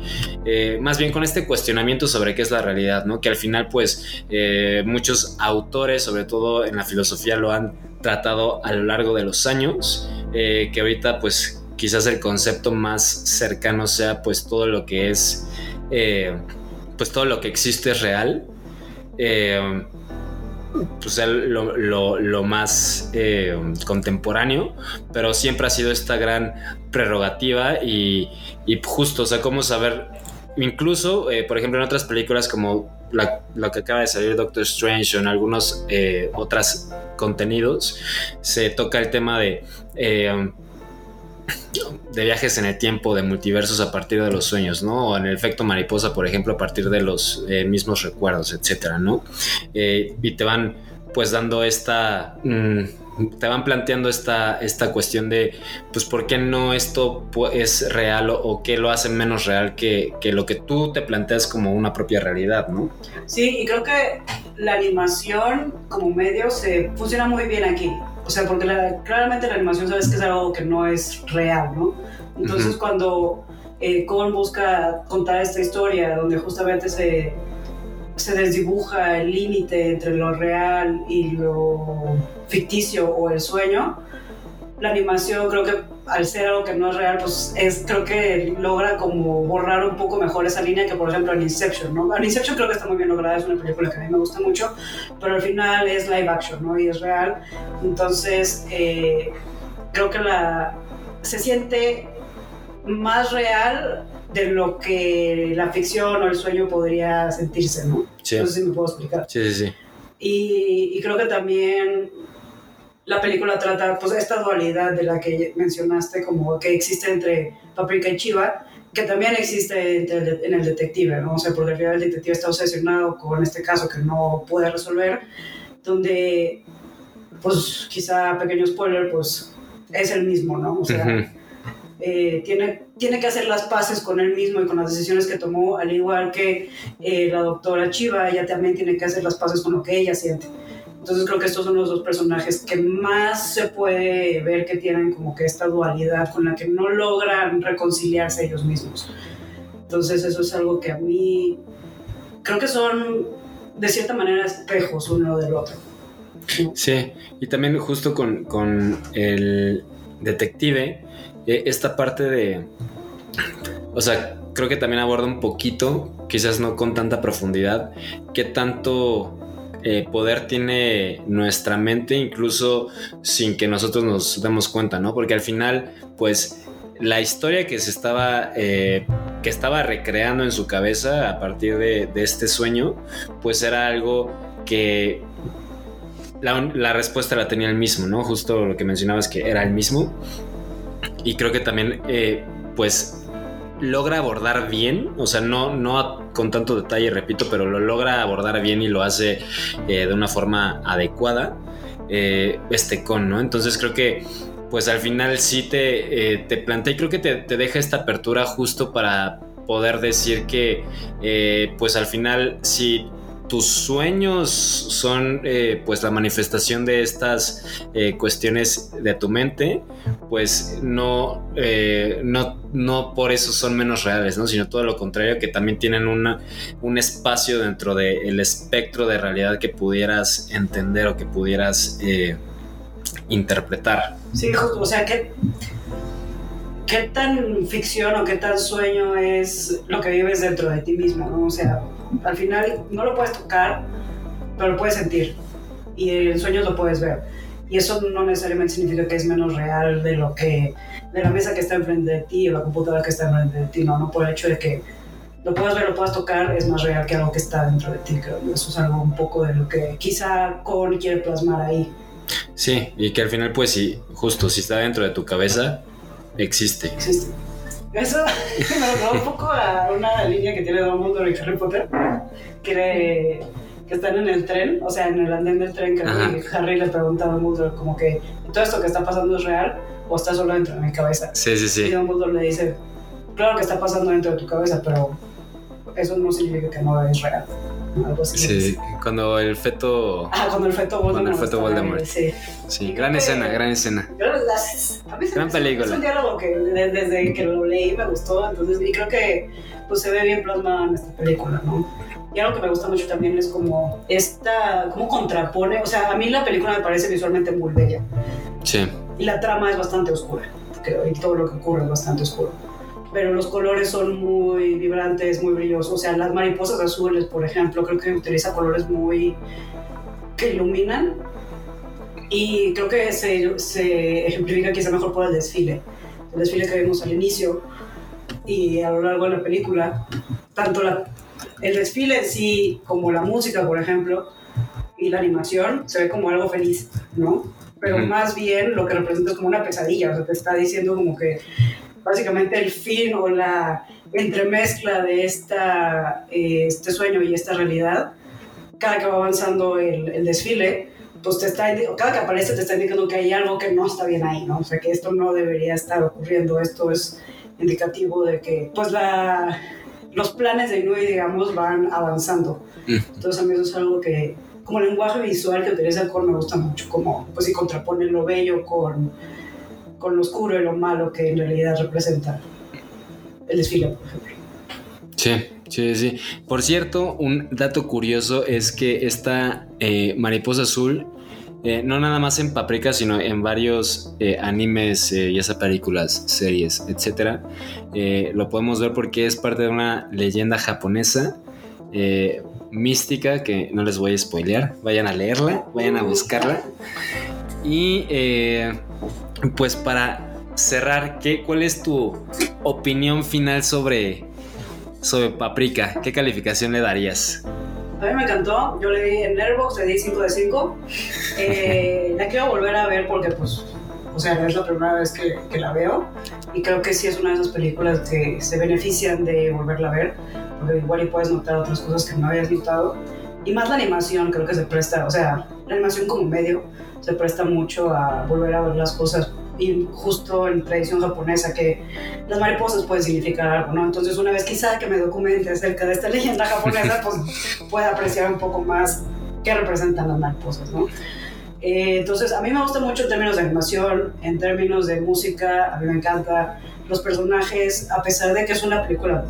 eh, más bien con este cuestionamiento sobre qué es la realidad, ¿no? Que al final pues eh, muchos autores, sobre todo en la filosofía, lo han tratado a lo largo de los años, que ahorita pues quizás el concepto más cercano sea pues todo lo que es, pues todo lo que existe es real. Pues, lo, más eh, contemporáneo, pero siempre ha sido esta gran prerrogativa y, y justo, o sea, cómo saber, incluso, eh, por ejemplo, en otras películas como la, que acaba de salir Doctor Strange o en algunos eh, otros contenidos, se toca el tema de de viajes en el tiempo, de multiversos a partir de los sueños, ¿no? O en el efecto mariposa, por ejemplo, a partir de los eh, mismos recuerdos, etcétera, ¿no? Eh, y te van, pues, dando esta. Mm, te van planteando esta, esta cuestión de, pues, ¿por qué no esto es real o, qué lo hace menos real que, que, lo que tú te planteas como una propia realidad, ¿no? Sí, y creo que la animación como medio se funciona muy bien aquí. O sea, porque claramente la animación sabes que es algo que no es real, ¿no? Entonces cuando eh, busca contar esta historia donde justamente se, se desdibuja el límite entre lo real y lo ficticio o el sueño, la animación creo que al ser algo que no es real, pues es, creo que logra como borrar un poco mejor esa línea que por ejemplo en Inception, ¿no? En Inception creo que está muy bien lograda, es una película que a mí me gusta mucho, pero al final es live action, ¿no? Y es real. Entonces, eh, creo que la, se siente más real de lo que la ficción o el sueño podría sentirse, ¿no? Sí. No sé si me puedo explicar. Sí, sí, sí. Y, y creo que también la película trata pues esta dualidad de la que mencionaste como que existe entre Paprika y Chiva que también existe en el detective, ¿no? O sea, porque al final el detective está obsesionado con este caso que no puede resolver, donde, pues, quizá pequeño spoiler, pues, es el mismo, ¿no? O sea, eh, tiene, tiene que hacer las paces con él mismo y con las decisiones que tomó, al igual que eh, la doctora Chiva, ella también tiene que hacer las paces con lo que ella siente. Entonces creo que estos son los dos personajes que más se puede ver que tienen como que esta dualidad con la que no logran reconciliarse ellos mismos. Entonces eso es algo que a mí creo que son de cierta manera espejos uno del otro. Sí, y también justo con, con el detective, esta parte de, o sea, creo que también aborda un poquito, quizás no con tanta profundidad, qué tanto eh, poder tiene nuestra mente, incluso sin que nosotros nos demos cuenta, ¿no? Porque al final, pues la historia que se estaba, eh, que estaba recreando en su cabeza a partir de, de este sueño, pues era algo que la, la respuesta la tenía el mismo, ¿no? Justo lo que mencionabas que era el mismo. Y creo que también, eh, pues, logra abordar bien, o sea, no, no con tanto detalle, repito, pero lo logra abordar bien y lo hace eh, de una forma adecuada, eh, este con, ¿no? Entonces creo que, pues al final sí te, te plantea y creo que te, te deja esta apertura justo para poder decir que, pues al final, si tus sueños son eh, pues la manifestación de estas eh, cuestiones de tu mente, pues no, eh, no, no por eso son menos reales, ¿no? sino todo lo contrario, que también tienen una, un espacio dentro del espectro de realidad que pudieras entender o que pudieras interpretar. Sí, o sea, ¿qué, ¿qué tan ficción o qué tan sueño es lo que vives dentro de ti mismo? ¿no? O sea, al final no lo puedes tocar, pero lo puedes sentir. Y en sueños lo puedes ver. Y eso no necesariamente significa que es menos real de lo que, de la mesa que está enfrente de ti o la computadora que está enfrente de ti, ¿no? No por el hecho de que lo puedas ver, lo puedas tocar, es más real que algo que está dentro de ti. Creo eso es algo un poco de lo que quizá Con quiere plasmar ahí. Sí, y que al final, pues sí, justo si está dentro de tu cabeza, existe. existe. Eso me recordó un poco a una línea que tiene Dumbledore y Harry Potter, que, de- que están en el tren, o sea, en el andén del tren, que Ajá. Harry le pregunta a Dumbledore como que todo esto que está pasando es real o está solo dentro de mi cabeza. Sí, sí, Y sí. Dumbledore le dice, claro que está pasando dentro de tu cabeza, pero eso no significa que no es real. Algo así. Sí, cuando el feto... Ah, cuando el feto Voldemort. Cuando el feto está ahí, Voldemort. Sí. Sí, gran creo escena, gran escena. Las- a mí se Gran me hizo- película. Es un diálogo que de- desde que lo leí me gustó, entonces, y creo que pues, se ve bien plasmado en esta película, ¿no? Y algo que me gusta mucho también es como esta, cómo contrapone, o sea, a mí la película me parece visualmente muy bella Sí, y la trama es bastante oscura, porque y todo lo que ocurre es bastante oscuro. Pero los colores son muy vibrantes, muy brillosos. O sea, las mariposas azules, por ejemplo, creo que utiliza colores muy. que iluminan. Y creo que se, se ejemplifica quizá mejor por el desfile. El desfile que vimos al inicio y a lo largo de la película. Tanto la, el desfile en sí como la música, por ejemplo, y la animación se ve como algo feliz, ¿no? Pero más bien lo que representa es como una pesadilla, o sea, te está diciendo como que básicamente el fin o la entremezcla de esta, eh, este sueño y esta realidad, cada que va avanzando el, el desfile, pues te está, cada que aparece te está indicando que hay algo que no está bien ahí, ¿no? O sea, que esto no debería estar ocurriendo, esto es indicativo de que, pues, la, los planes de Inui, digamos, van avanzando. Mm. Entonces a mí eso es algo que, como lenguaje visual que utiliza el core me gusta mucho, como, pues, si contrapone lo bello con, con lo oscuro y lo malo que en realidad representa el desfile, por ejemplo. sí, sí, sí. Por cierto, un dato curioso es que esta eh, mariposa azul, eh, no nada más en Paprika, sino en varios eh, animes, ya sea películas, series, eh, lo podemos ver porque es parte de una leyenda japonesa. mística que no les voy a spoilear vayan a leerla vayan a buscarla y pues para cerrar ¿qué, ¿cuál es tu opinión final sobre sobre Paprika? ¿Qué calificación le darías? A mí me encantó, yo le di en Airbox, le di 5 de 5. Eh, la quiero volver a ver porque, pues, o sea, es la primera vez que, que la veo y creo que sí es una de esas películas que se benefician de volverla a ver, porque igual y puedes notar otras cosas que no habías notado. Y más la animación, creo que se presta, o sea, la animación como medio se presta mucho a volver a ver las cosas y justo en tradición japonesa que las mariposas pueden significar algo, ¿no? Entonces una vez quizá que me documente acerca de esta leyenda japonesa, pues pueda apreciar un poco más qué representan las mariposas, ¿no? Eh, entonces a mí me gusta mucho en términos de animación, en términos de música, a mí me encanta los personajes, a pesar de que es una película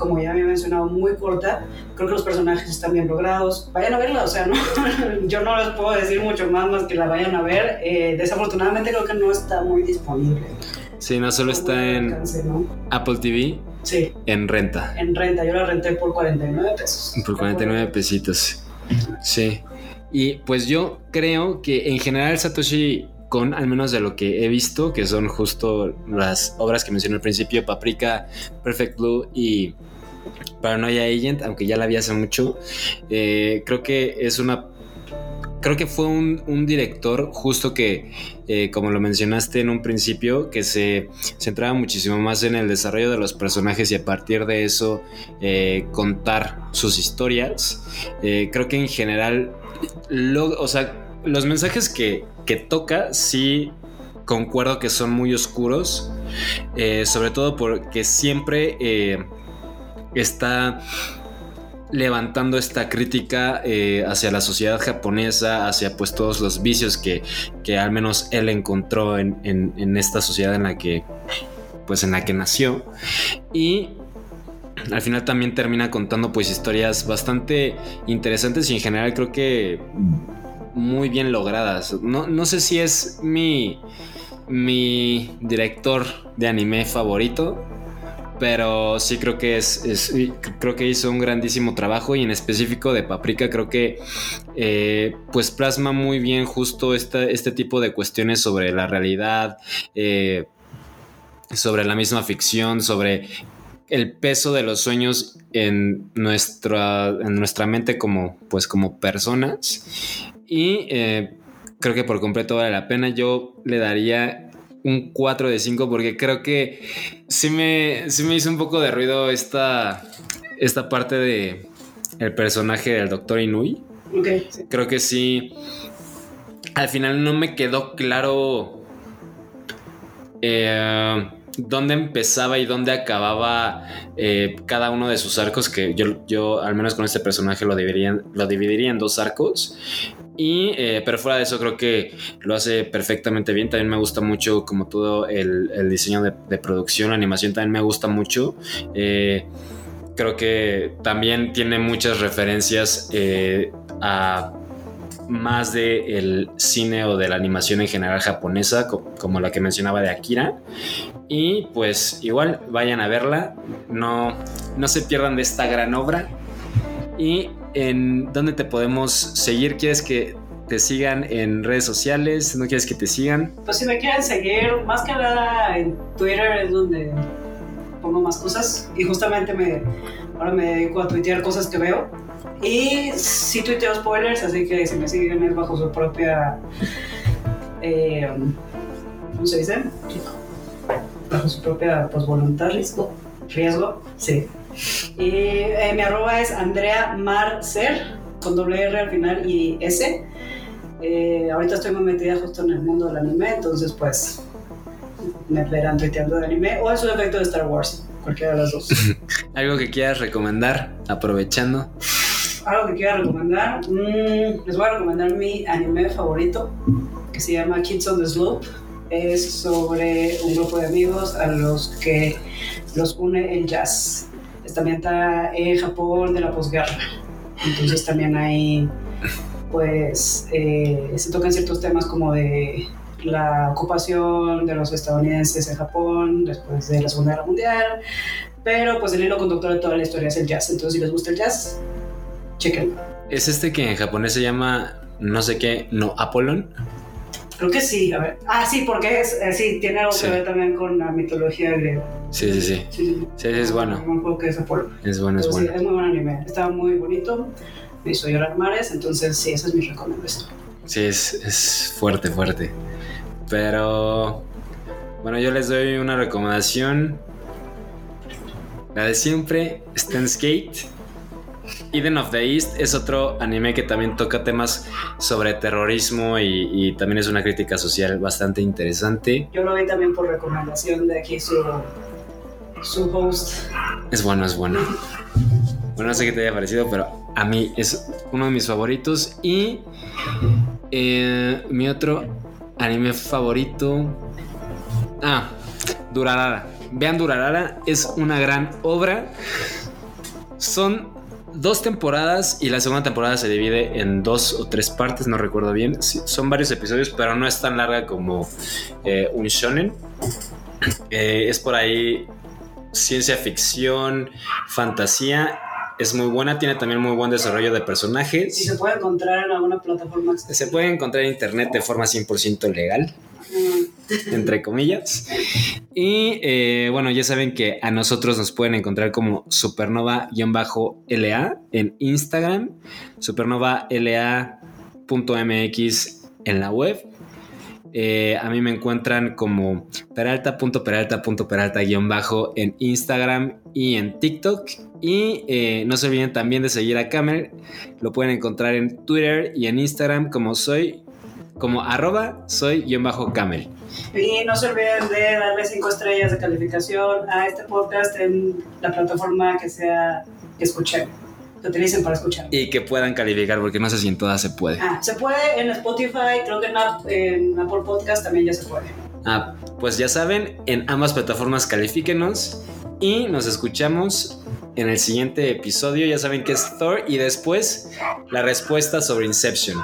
como ya había mencionado, muy corta. Creo que los personajes están bien logrados. Vayan a verla, o sea, no, yo no les puedo decir mucho más más que la vayan a ver. Eh, desafortunadamente creo que no está muy disponible. Sí, no solo está en alcance, ¿no? Apple TV, Sí, en renta. en renta. Yo la renté por 49 pesos. Por 49 pesitos. Sí. Y pues yo creo que en general Satoshi con al menos de lo que he visto, que son justo las obras que mencioné al principio, Paprika, Perfect Blue y Paranoia Agent, aunque ya la vi hace mucho, eh, creo que es una... Creo que fue un, director justo que, eh, como lo mencionaste en un principio, que se centraba muchísimo más en el desarrollo de los personajes y a partir de eso eh, contar sus historias. Creo que en general, o sea, los mensajes que, que toca sí concuerdo que son muy oscuros, sobre todo porque siempre está levantando esta crítica eh, hacia la sociedad japonesa, hacia pues todos los vicios que, que al menos él encontró en, en- en esta sociedad en la que pues en la que nació y al final también termina contando pues historias bastante interesantes y en general creo que muy bien logradas. No, no sé si es mi, mi director de anime favorito, pero sí creo que es, creo que hizo un grandísimo trabajo y en específico de Paprika creo que eh, pues plasma muy bien justo esta- este tipo de cuestiones sobre la realidad, eh, sobre la misma ficción, sobre el peso de los sueños en nuestra, en nuestra mente como, pues, como personas. Y eh, creo que por completo vale la pena. Yo le daría un 4 de 5 porque creo que sí me, sí me hizo un poco de ruido esta, esta parte de el personaje del Doctor Inui. Creo que sí. Al final no me quedó claro eh, dónde empezaba y dónde acababa eh, cada uno de sus arcos. Que yo, yo, al menos con este personaje, lo dividiría, lo dividiría en dos arcos. Y, eh, pero fuera de eso, creo que lo hace perfectamente bien. También me gusta mucho, como todo el, diseño de, de producción, animación también me gusta mucho. Eh, creo que también tiene muchas referencias eh, a más de el cine o de la animación en general japonesa, co- como la que mencionaba de Akira. Y pues igual vayan a verla, no, no se pierdan de esta gran obra. ¿Y en dónde te podemos seguir? ¿Quieres que te sigan en redes sociales? ¿No quieres que te sigan? Pues si me quieren seguir, más que nada en Twitter es donde pongo más cosas. Y justamente me, ahora me dedico a tuitear cosas que veo. Y sí tuiteo spoilers, así que si me siguen es bajo su propia... eh, ¿Cómo se dice? Bajo su propia pues, voluntad. Riesgo. Riesgo, sí. Y eh, mi arroba es Andrea Marcer, con doble R al final y S. Eh, ahorita estoy muy metida justo en el mundo del anime, entonces pues me verán tuiteando de anime o en su defecto de Star Wars, cualquiera de las dos. ¿Algo que quieras recomendar? Aprovechando. Algo que quiera recomendar, mm, les voy a recomendar mi anime favorito, que se llama Kids on the Slope. Es sobre un grupo de amigos a los que los une el jazz. También está en Japón de la posguerra. Entonces también hay, pues, eh, se tocan ciertos temas como de la ocupación de los estadounidenses en Japón después de la Segunda Guerra Mundial. Pero pues el hilo conductor de toda la historia es el jazz. Entonces si les gusta el jazz, chequen. Es este que en japonés se llama no sé qué, no Apollon. Creo que sí, a ver. Ah, sí, porque es, eh, sí, tiene algo Sí. que ver también con la mitología griega. Sí, sí, sí. Sí, sí, es bueno. No es bueno, es Pero sí, bueno. es muy buen anime. Estaba muy bonito. Me hizo llorar mares, entonces sí, esa es mi recomendación. Sí, es, es fuerte, fuerte. Pero bueno, yo les doy una recomendación. La de siempre, Stan's Gate. Eden of the East es otro anime que también toca temas sobre terrorismo y, y también es una crítica social bastante interesante. Yo lo vi también por recomendación de aquí su, su host. Es bueno, es bueno. Bueno, no sé qué te haya parecido, pero a mí es uno de mis favoritos. Y eh, mi otro anime favorito. Ah, Durarara. Vean Durarara, es una gran obra. Son dos temporadas y la segunda temporada se divide en dos o tres partes, no recuerdo bien. Son varios episodios, pero no es tan larga como eh, un shonen. Eh, es por ahí ciencia ficción, fantasía. Es muy buena, tiene también muy buen desarrollo de personajes. se puede encontrar en alguna plataforma. Se puede encontrar en internet de forma 100% legal, Mm, entre comillas. Y eh, bueno, ya saben que a nosotros nos pueden encontrar como supernova-la en Instagram, supernova.la.mx en la web. Eh, a mí me encuentran como peralta.peralta.peralta-bajo en Instagram y en TikTok. Y eh, no se olviden también de seguir a Camel. Lo pueden encontrar en Twitter y en Instagram como soy, como arroba soy-camel. Y no se olviden de darle cinco estrellas de calificación a este podcast en la plataforma que sea que escuchen, que utilicen para escuchar. Y que puedan calificar, porque no sé si en todas se puede. Ah, se puede en Spotify, creo que en, App- en Apple Podcast también ya se puede. Ah, pues ya saben, en ambas plataformas califíquenos y nos escuchamos en el siguiente episodio. Ya saben que es Thor y después la respuesta sobre Inception.